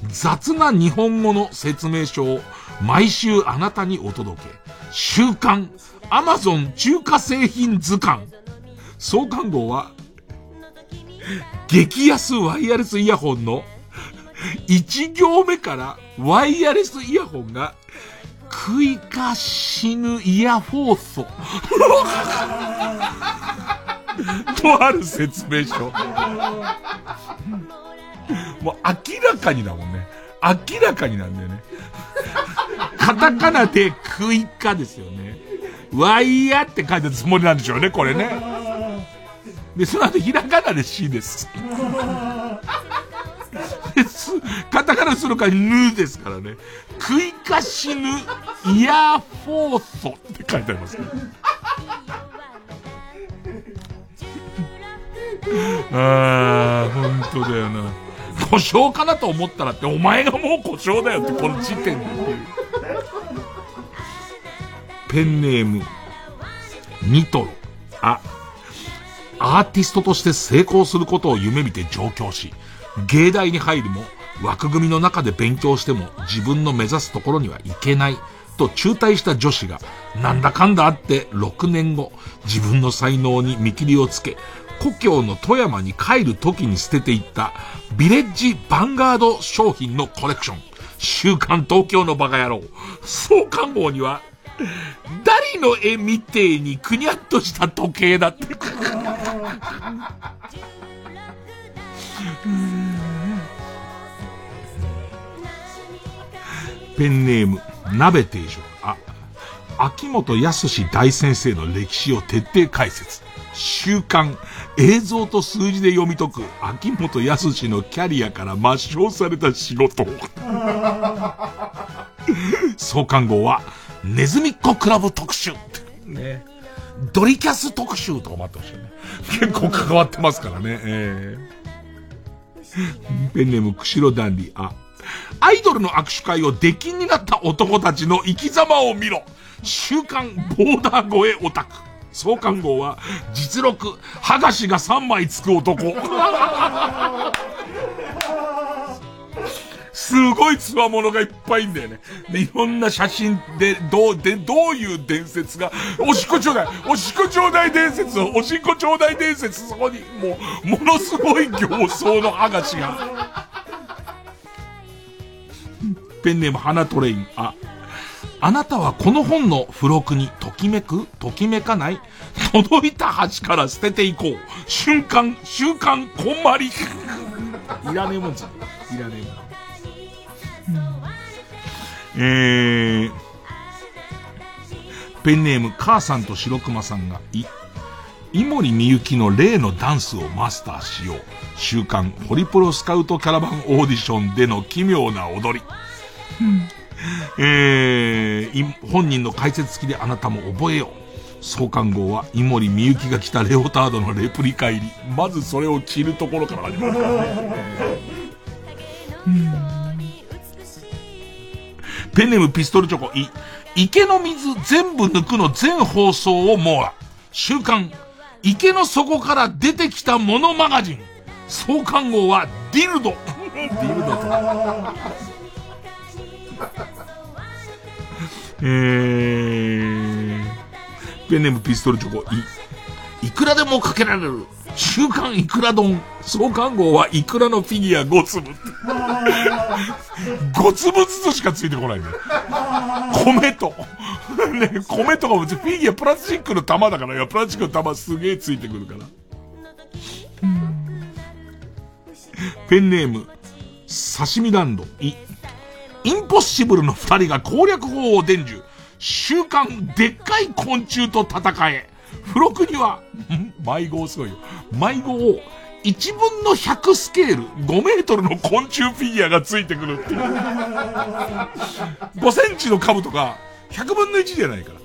Speaker 1: 雑な日本語の説明書を毎週あなたにお届け。週刊アマゾン中華製品図鑑。創刊号は激安ワイヤレスイヤホンの1行目からワイヤレスイヤホンが食いか死ぬイヤフォーソとある説明書。もう明らかにだもんね。明らかになんだよね。カタカナで食いかですよね。ワイヤって書いたつもりなんでしょうね、これね。で、その後ひらがなで C です。ですカタカナするからぬですからね。食いかしぬイヤーフォーソって書いてありますね。ああ、本当だよな。故障かなと思ったらって、お前がもう故障だよって、この時点で。ペンネーム、ニトロ。あ、アーティストとして成功することを夢見て上京し、芸大に入るも、枠組みの中で勉強しても自分の目指すところには行けないと中退した女子が、なんだかんだあって6年後、自分の才能に見切りをつけ、故郷の富山に帰る時に捨てていったビレッジヴァンガード商品のコレクション。週刊東京のバカ野郎。創刊号には、ダリの絵みてえにくにゃっとした時計だって。ペンネーム、鍋定食。あ、秋元康大先生の歴史を徹底解説。週刊、映像と数字で読み解く、秋元康のキャリアから抹消された仕事。創刊号は、ネズミっ子クラブ特集。ね。ドリキャス特集とかもあってほしいね。結構関わってますからね。えー、ペンネーム、釧路ダンディ。あ、アイドルの握手会を出禁になった男たちの生き様を見ろ。週刊ボーダー越えオタク。創刊号は、実録、剥がしが3枚つく男。すごい強者がいっぱいいんだよね。で、いろんな写真で、どう、で、どういう伝説が、おしっこちょうだいおしっこちょうだい伝説おしっこちょうだい伝説そこに、もう、ものすごい形相の剥がしが。ペンネーム花トレイン。あ、あなたはこの本の付録にときめく？ときめかない？届いた橋から捨てていこう。瞬間、週刊、こんまり。いらねえもんじゃん。いらねえもん。えー、ペンネーム母さんと白熊さんが、い、井森美幸の例のダンスをマスターしよう。週刊ホリプロスカウトキャラバンオーディションでの奇妙な踊り。えー、本人の解説付きであなたも覚えよう。創刊号は、井森美幸が着たレオタードのレプリカ入り。まずそれを着るところから始まるからね。ペンネームピストルチョコ、い、池の水全部抜くの全放送を網羅。週刊、池の底から出てきたものマガジン。創刊号はディルド。ディルドと。えー、ペンネームピストルチョコ、い、いくらでもかけられる。週刊いくら丼。創刊号はいくらのフィギュア5粒。5粒ずつしかついてこないね。米と。ね、米とかもフィギュアプラスチックの玉だから、いや、プラスチックの玉すげえついてくるから。ペンネーム、刺身ランド、い、インポッシブルの二人が攻略法を伝授。週刊でっかい昆虫と戦え。付録には、迷子すごいよ。迷子を1分の100スケール、5メートルの昆虫フィギュアがついてくるっていう。5センチの株とか、100分の1じゃないから。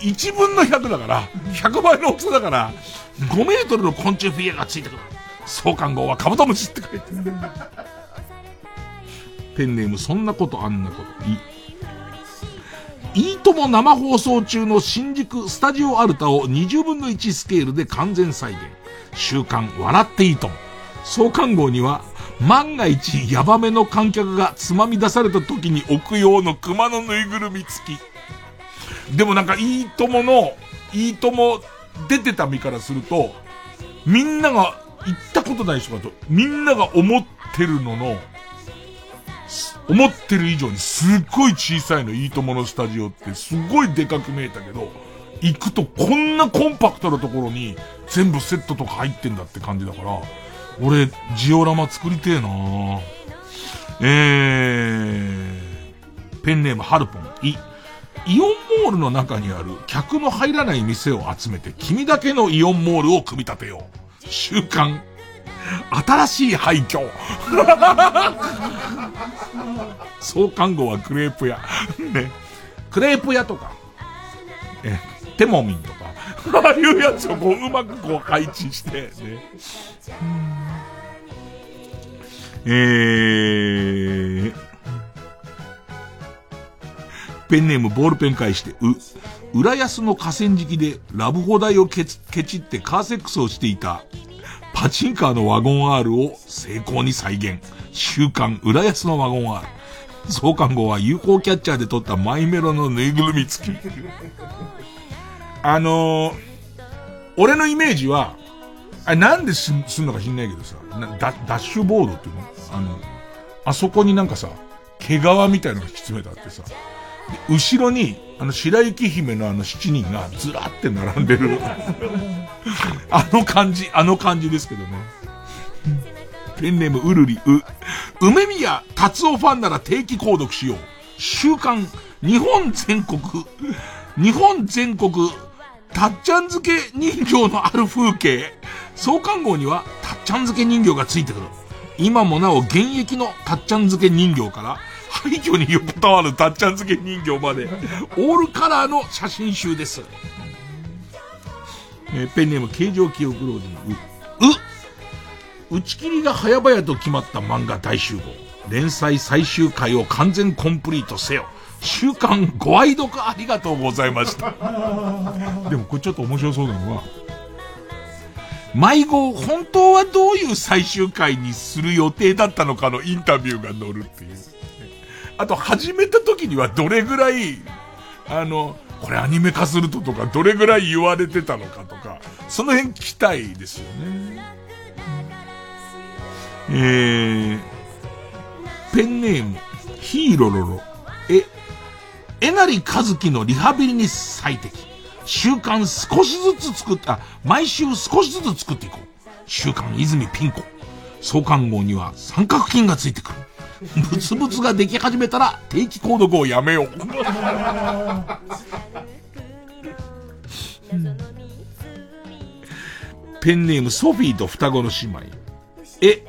Speaker 1: 1分の100だから、100倍の大きさだから、5メートルの昆虫フィギュアがついてくる。創刊号はカブトムシって書いてる。ペンネームそんなことあんなこと。い、いいとも生放送中の新宿スタジオアルタを20分の1スケールで完全再現。週刊笑っていいとも。創刊号には、万が一ヤバめの観客がつまみ出された時に置く用の熊のぬいぐるみ付き。でもなんかいいともの、いいとも出てた身からすると、みんなが、行ったことない人だと、みんなが思ってるのの、思ってる以上にすっごい小さいの、いいとものスタジオってすごいでかく見えたけど、行くとこんなコンパクトなところに全部セットとか入ってんだって感じだから、俺、ジオラマ作りてえなえー、ペンネームハルポン、い、イオンモールの中にある客の入らない店を集めて君だけのイオンモールを組み立てよう。週刊新しい廃墟。創刊号はクレープ屋。ね。クレープ屋とか、え、テモミンとか、あ あいうやつをこううまくこう配置して、ね。えー、ペンネームボールペン返して、う、浦安の河川敷でラブホ台をケチケチってカーセックスをしていたパチンカーのワゴン R を成功に再現。週刊浦安のワゴン R。創刊号は UFO キャッチャーで撮ったマイメロのぬいぐるみ付き。あのー、俺のイメージは、あれなんですんすんのか知んないけどさ、なダダッシュボードっていうの？あの、あそこになんかさ、毛皮みたいなのが引き詰めてあってさ、後ろに、あの、白雪姫のあの七人がずらって並んでる。あの感じ、あの感じですけどね。ペンネームうるりう。梅宮達夫ファンなら定期購読しよう。週刊、日本全国、日本全国、たっちゃん漬け人形のある風景。創刊号には、たっちゃん漬け人形がついてくる。今もなお現役のたっちゃん漬け人形から、廃墟に横たわるたっちゃん漬け人形まで、オールカラーの写真集です。えーペンネーム形状記憶老人、う、う、打ち切りが早々と決まった漫画大集合。連載最終回を完全コンプリートせよ。週刊ご愛読ありがとうございました。でもこれちょっと面白そうなのは、迷子を本当はどういう最終回にする予定だったのかのインタビューが載るっていう。あと始めた時にはどれぐらい、あの、これアニメ化するととか、どれぐらい言われてたのかとか、その辺聞きたいですよね。えー、ペンネーム、ヒーロロロ。え、えなりかずきのリハビリに最適。週刊少しずつ作った、毎週少しずつ作っていこう。週刊泉ピン子。創刊号には三角筋がついてくる。ブツブツができ始めたら定期購読をやめよう。ペンネームソフィーと双子の姉妹。え、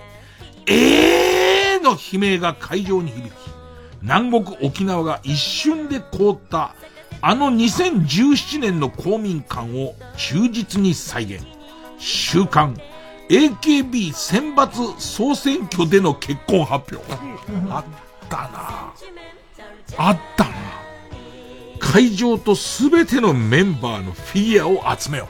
Speaker 1: えーの悲鳴が会場に響き、南国沖縄が一瞬で凍った、あの2017年の公民館を忠実に再現。週刊 AKB 選抜総選挙での結婚発表。あったなあったな会場とすべてのメンバーのフィギュアを集めよ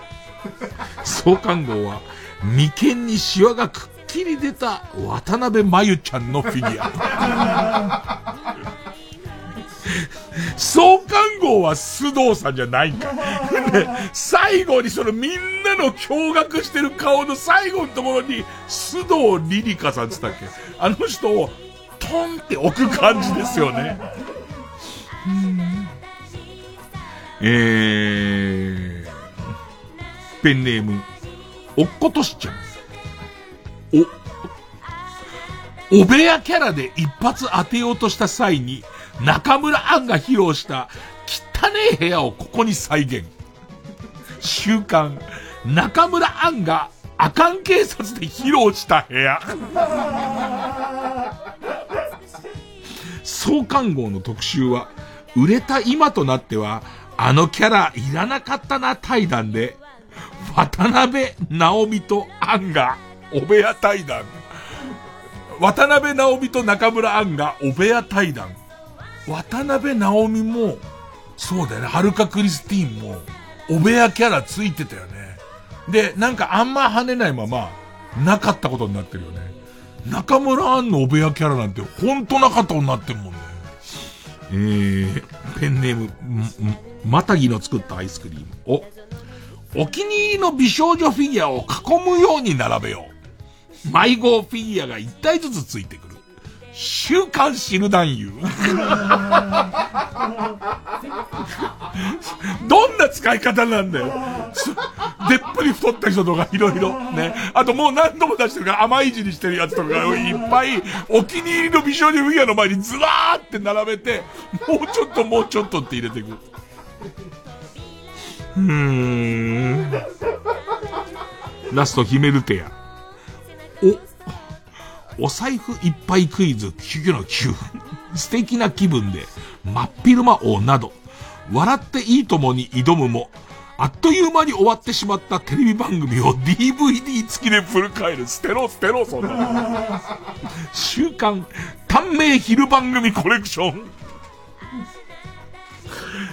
Speaker 1: う。創刊号は眉間にシワがくっきり出た渡辺真由ちゃんのフィギュア。創刊号は須藤さんじゃないんか。で最後にそのみんなの驚愕してる顔の最後のところに須藤リリカさんって言ったっけあの人をトンって置く感じですよね。えー、ペンネーム、おっことしちゃん。お、お部屋キャラで一発当てようとした際に、中村アンが披露した汚ねえ部屋をここに再現。週刊、中村アンが阿寒警察で披露した部屋。創刊号の特集は、売れた今となっては、あのキャラいらなかったな対談で、渡辺直美とアンがお部屋対談。渡辺直美と中村アンがお部屋対談。渡辺直美も、そうだよね、はるかクリスティーンも、お部屋キャラついてたよね。で、なんかあんま跳ねないまま、なかったことになってるよね。中村アンのお部屋キャラなんて、ほんとなかったことになってるもんね。えー、ペンネーム、またぎの作ったアイスクリーム。お、お気に入りの美少女フィギュアを囲むように並べよう。迷子フィギュアが1体ずつついてくる。週刊シル男優。どんな使い方なんだよ。でっぷり太った人とかいろいろ。ね。あともう何度も出してるから甘い字にしてるやつとかいっぱい、お気に入りの美少女フィギュアの前にずらーって並べて、もうちょっともうちょっとって入れていく。うーん。ラスト、ヒメルテア。お、お財布いっぱいクイズ9の9。素敵な気分で、真っ昼間王など、笑っていいともに挑むも、あっという間に終わってしまったテレビ番組を DVD 付きでフル返る。捨てろ捨てろ、そんな。週刊、短命昼番組コレクション。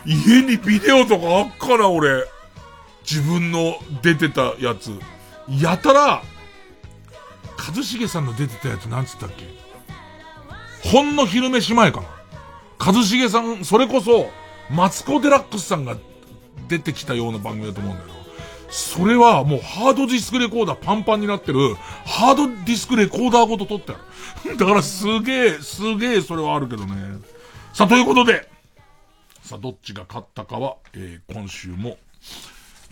Speaker 1: 家にビデオとかあっから俺。自分の出てたやつ。やたら、一茂さんの出てたやつなんつったっけほんの昼飯前かな。一茂さん、それこそ、マツコデラックスさんが出てきたような番組だと思うんだけど、それはもうハードディスクレコーダーパンパンになってる、ハードディスクレコーダーごと撮ってある。だからすげえ、すげえそれはあるけどね。さあ、ということで、さあ、どっちが勝ったかは、えー、今週も、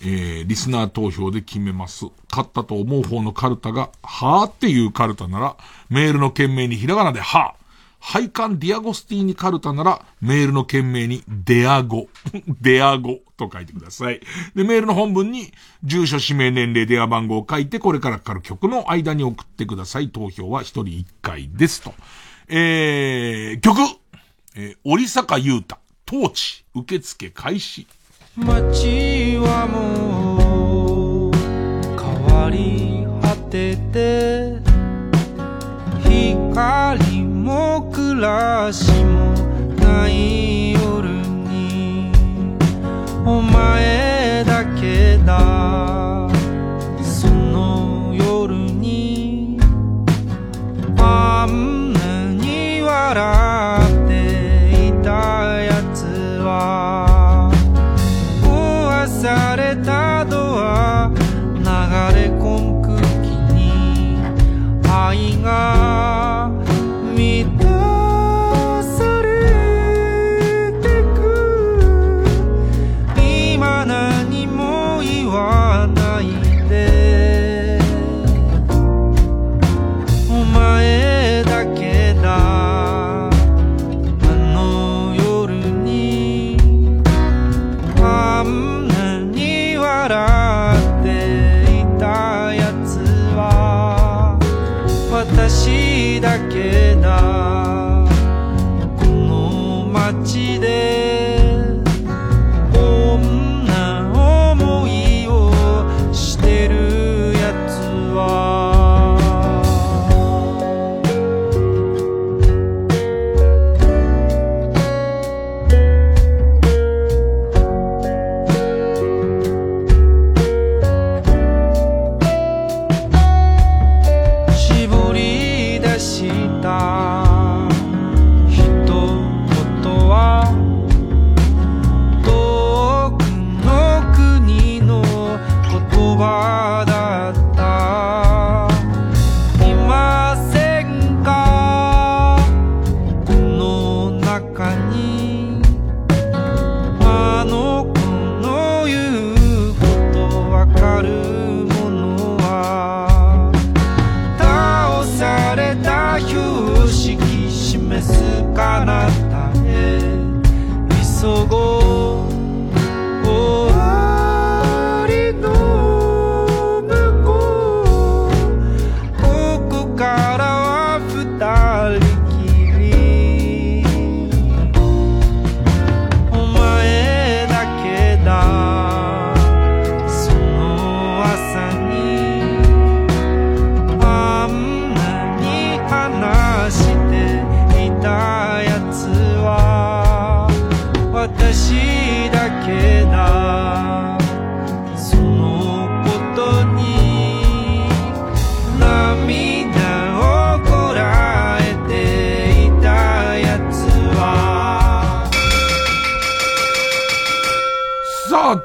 Speaker 1: えー、リスナー投票で決めます。勝ったと思う方のカルタが、はーっていうカルタなら、メールの件名にひらがなではー。配管ディアゴスティーニカルタなら、メールの件名にデアゴ、デアゴと書いてください。で、メールの本文に、住所、氏名、年齢、電話番号を書いて、これからかかる曲の間に送ってください。投票は一人一回ですと。えー、曲、えー、折坂優太、当地、受付開始。
Speaker 17: 街はもう変わり果てて光も暮らしもない夜にお前だけだ。その夜にあんなに笑っていたやつは愛が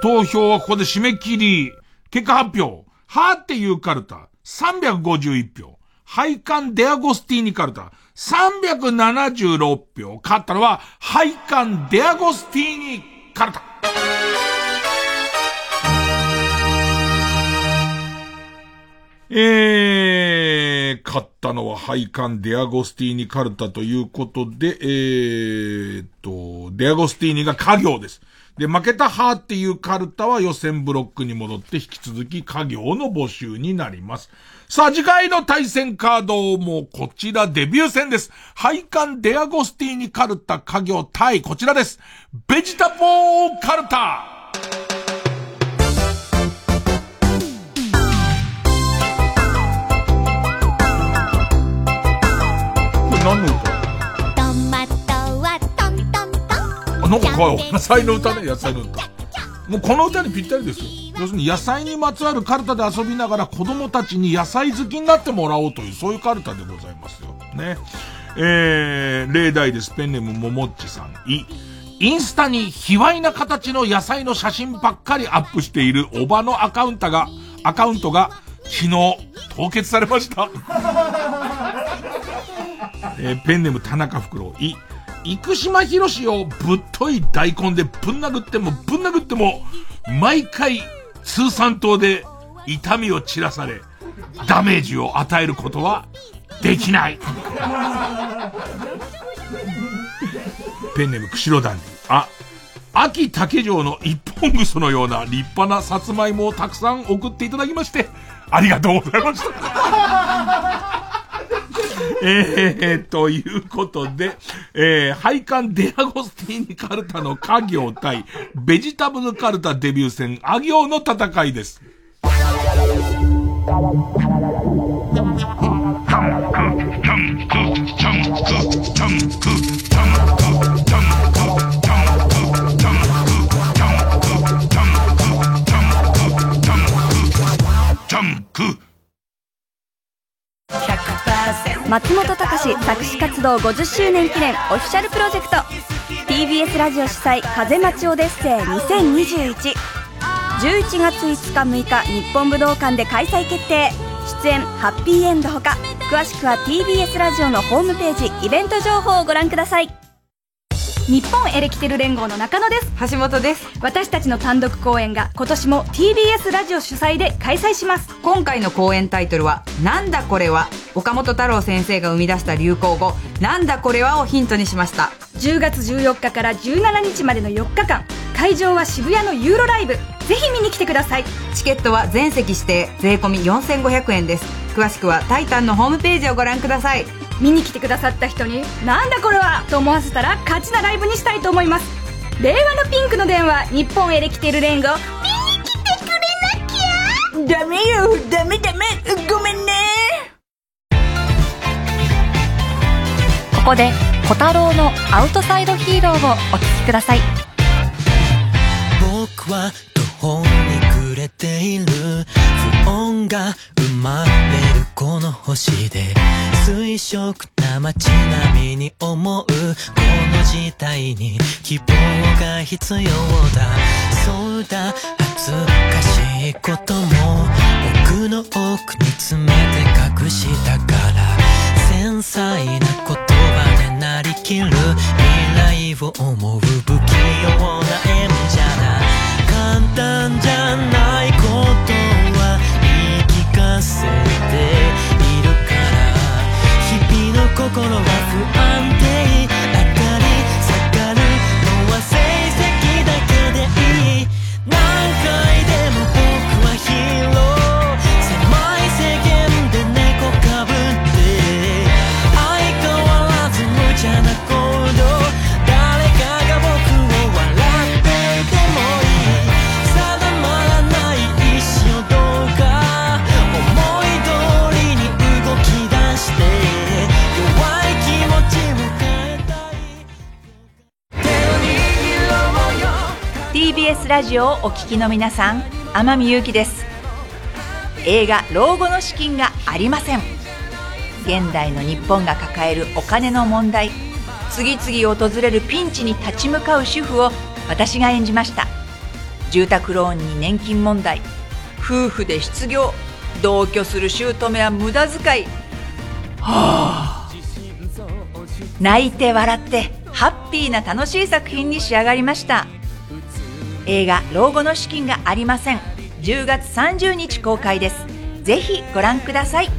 Speaker 1: 投票はここで締め切り。結果発表。はーっていうカルタ、351票。配管デアゴスティーニカルタ、376票。勝ったのは、配管デアゴスティーニカルタ。えー、勝ったのは配管デアゴスティーニカルタということで、えーっと、デアゴスティーニが家業です。で、負けたハーっていうカルタは予選ブロックに戻って引き続き家業の募集になります。さあ、次回の対戦カードもこちらデビュー戦です。配管デアゴスティーニカルタ家業対こちらです。ベジタボーカルタこれ何の歌？なんか可愛い。野菜の歌ね、野菜の歌。もうこの歌にぴったりですよ。要するに野菜にまつわるカルタで遊びながら子供たちに野菜好きになってもらおうという、そういうカルタでございますよ。ね。えー、例題です。ペンネームももっちさん。い。インスタに卑猥な形の野菜の写真ばっかりアップしているおばのアカウントが、アカウントが昨日凍結されました。えーペンネーム田中袋。い。生島博士をぶっとい大根でぶん殴ってもぶん殴っても、毎回通産島で痛みを散らされ、ダメージを与えることはできない。ペンネーム釧路団地。あ、秋竹城の一本ぐそのような立派なさつまいもをたくさん送っていただきまして、ありがとうございました。えー、ということで、えー、配管デアゴスティーニカルタの家業対ベジタブルカルタデビュー戦ア行の戦いです。
Speaker 4: 松本隆作詞活動50周年記念オフィシャルプロジェクト。TBS ラジオ主催風待ちオデッセイ2021 11月5日6日日本武道館で開催決定。出演ハッピーエンドほか詳しくは TBS ラジオのホームページイベント情報をご覧ください。日本エレキテル連合の中野です。橋本です。私たちの単独公演が今年も TBS ラジオ主催で開催します。
Speaker 18: 今回の公演タイトルは「なんだこれは」岡本太郎先生が生み出した流行語「なんだこれは」をヒントにしました。
Speaker 4: 10月14日から17日までの4日間会場は渋谷のユーロライブ。ぜひ見に来てください。
Speaker 18: チケットは全席指定税込み4500円です。詳しくは「タイタン」のホームページをご覧ください
Speaker 4: 見に来てくださった人に「なんだこれは!」と思わせたら勝ちなライブにしたいと思います。令和のピンクの電話日本エレキテル連合見に来てくれなきゃ。ダメよダメダメ。ごめんね。
Speaker 13: ここで小太郎のアウトサイドヒーローをお聴きください。
Speaker 19: 僕は途方に暮ている不穏が生まれるこの星で水色な街並みに思うこの時代に希望が必要だ。そうだ恥ずかしいことも僕の奥に詰めて隠したから繊細な言葉でなりきる未来を思う不器用な演者だ簡単じゃないことは言い聞かせているから日々の心は不安定上がり下がるのは成績だけでいい。何回で
Speaker 20: TBS ラジオをお聞きの皆さん天海祐希です。映画「老後の資金がありません」現代の日本が抱えるお金の問題。次々訪れるピンチに立ち向かう主婦を私が演じました。住宅ローンに年金問題。夫婦で失業。同居する姑は無駄遣い。はあ泣いて笑ってハッピーな楽しい作品に仕上がりました。映画「老後の資金がありません」10月30日公開です。ぜひご覧ください。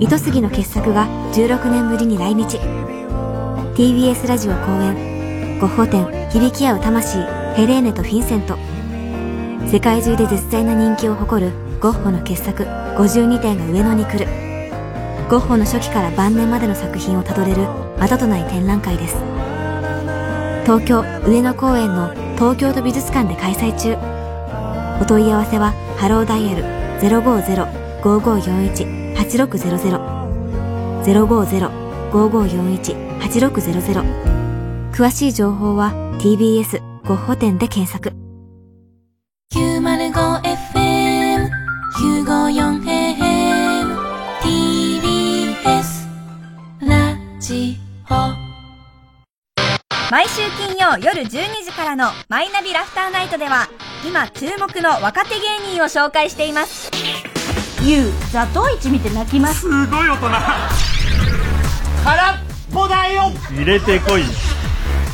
Speaker 4: 糸杉の傑作が16年ぶりに来日。TBS ラジオ公演ゴッホ展響き合う魂ヘレーネとフィンセント。世界中で絶大な人気を誇るゴッホの傑作52点が上野に来る。
Speaker 21: ゴッホの初期から晩年までの作品をたどれる後とない展覧会です。東京上野公園の東京都美術館で開催中。お問い合わせはハローダイヤル050-5541-8600 050-5541-8600詳しい情報は TBS ゴッホ展で検索。
Speaker 7: 905FM 954AM TBS ラジオ。
Speaker 22: 毎週金曜夜12時からのマイナビラフターナイトでは今注目の若手芸人を紹介しています。ゆうザトウイチ見て泣きますすごい大人空っぽだよ
Speaker 11: 入れてこい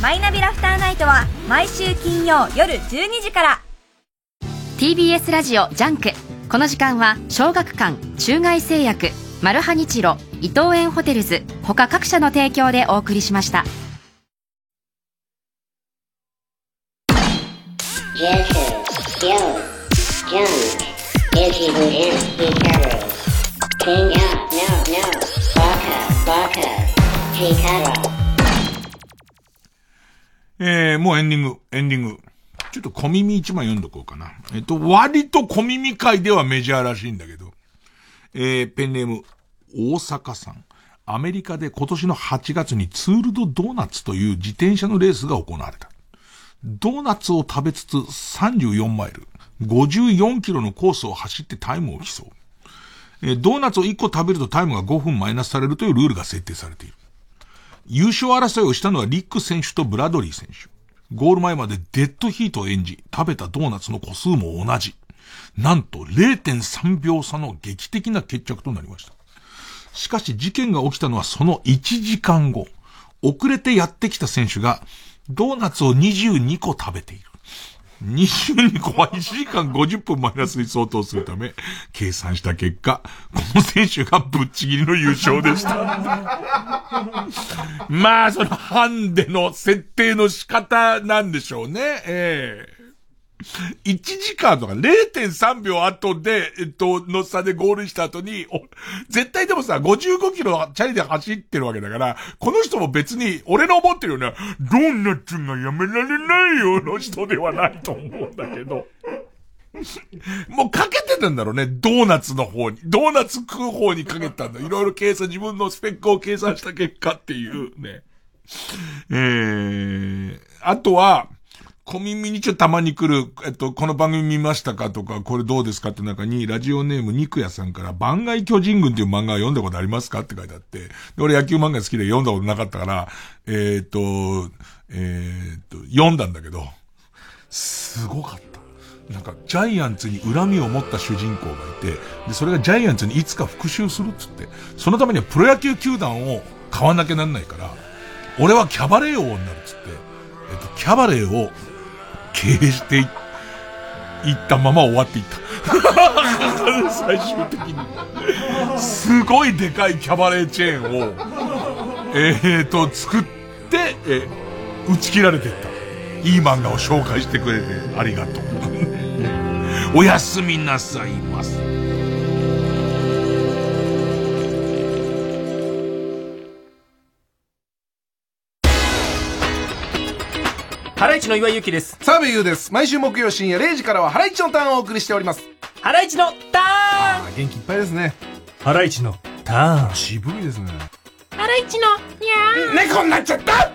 Speaker 22: マイナビラフターナイトは毎週金曜夜12時から
Speaker 3: TBS ラジオジャンクこの時間は小学館中外製薬マルハニチロ伊藤園ホテルズ他各社の提供でお送りしました
Speaker 23: Jazz, skills, junk, Izzy Wood and Hikaru. King out, no, no,
Speaker 1: えー、もうエンディング、エンディング。ちょっと小耳一枚読んどこうかな。えっと、割と小耳界ではメジャーらしいんだけど、えー、ペンネーム、大阪さん。アメリカで今年の8月にツールドドーナツという自転車のレースが行われた。ドーナツを食べつつ34マイル、54キロのコースを走ってタイムを競う。えドーナツを1個食べるとタイムが5分マイナスされるというルールが設定されている。優勝争いをしたのはリック選手とブラドリー選手。ゴール前までデッドヒートを演じ、食べたドーナツの個数も同じ。なんと0.3秒差の劇的な決着となりました。しかし事件が起きたのはその1時間後。遅れてやってきた選手が、ドーナツを22個食べている。22個は1時間50分マイナスに相当するため、計算した結果、この選手がぶっちぎりの優勝でした。まあ、そのハンデの設定の仕方なんでしょうね。ええ 1時間とか0.3秒後で、えっと、の差でゴールした後に、絶対でもさ、55キロチャリで走ってるわけだから、この人も別に、俺の思ってるような、ドーナツがやめられないよの人ではないと思うんだけど。もうかけてたんだろうね、ドーナツの方に。ドーナツ食う方にかけたんだ。いろいろ計算、自分のスペックを計算した結果っていうね。えー、あとは、小耳にちょたまに来る、えっと、この番組見ましたかとか、これどうですかって中に、ラジオネーム肉屋さんから、番外巨人軍っていう漫画読んだことありますかって書いてあって、で俺野球漫画好きで読んだことなかったから、えーっと、えーっと、読んだんだけど、すごかった。なんか、ジャイアンツに恨みを持った主人公がいて、で、それがジャイアンツにいつか復讐するっつって、そのためにはプロ野球球団を買わなきゃなんないから、俺はキャバレー王になるっつって、えっと、キャバレーを経営していったまま終わっていった。最終的に。すごいでかいキャバレーチェーンを、えーと、作って、え打ち切られていった。いい漫画を紹介してくれてありがとう。おやすみなさいます。
Speaker 24: ハライチの岩井ゆきです。
Speaker 25: 澤部優です。毎週木曜深夜0時からはハライチのターンをお送りしております。
Speaker 24: ハライチのターン
Speaker 25: 元気いっぱいですね。
Speaker 24: ハライチのターン。
Speaker 25: 渋いですね。
Speaker 7: ハライチのにゃー
Speaker 25: 猫になっちゃった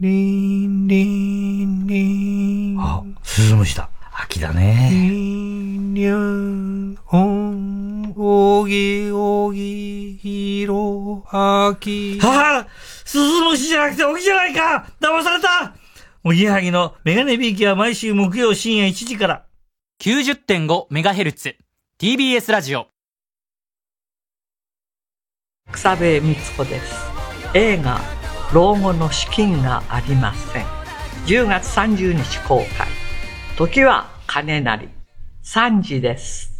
Speaker 11: リンリンリン。
Speaker 8: あ、鈴虫だ。秋だね。
Speaker 11: リンリン、おん、おぎおぎ、ひろ、あき。
Speaker 8: はあ鈴虫じゃなくて起きじゃないか。騙された。おぎやはぎのメガネビーキは毎週木曜深夜1時から。
Speaker 24: 90.5MHz TBS ラジオ。
Speaker 26: 草部光子です。映画老後の資金がありません。10月30日公開。時は金なり。三時です。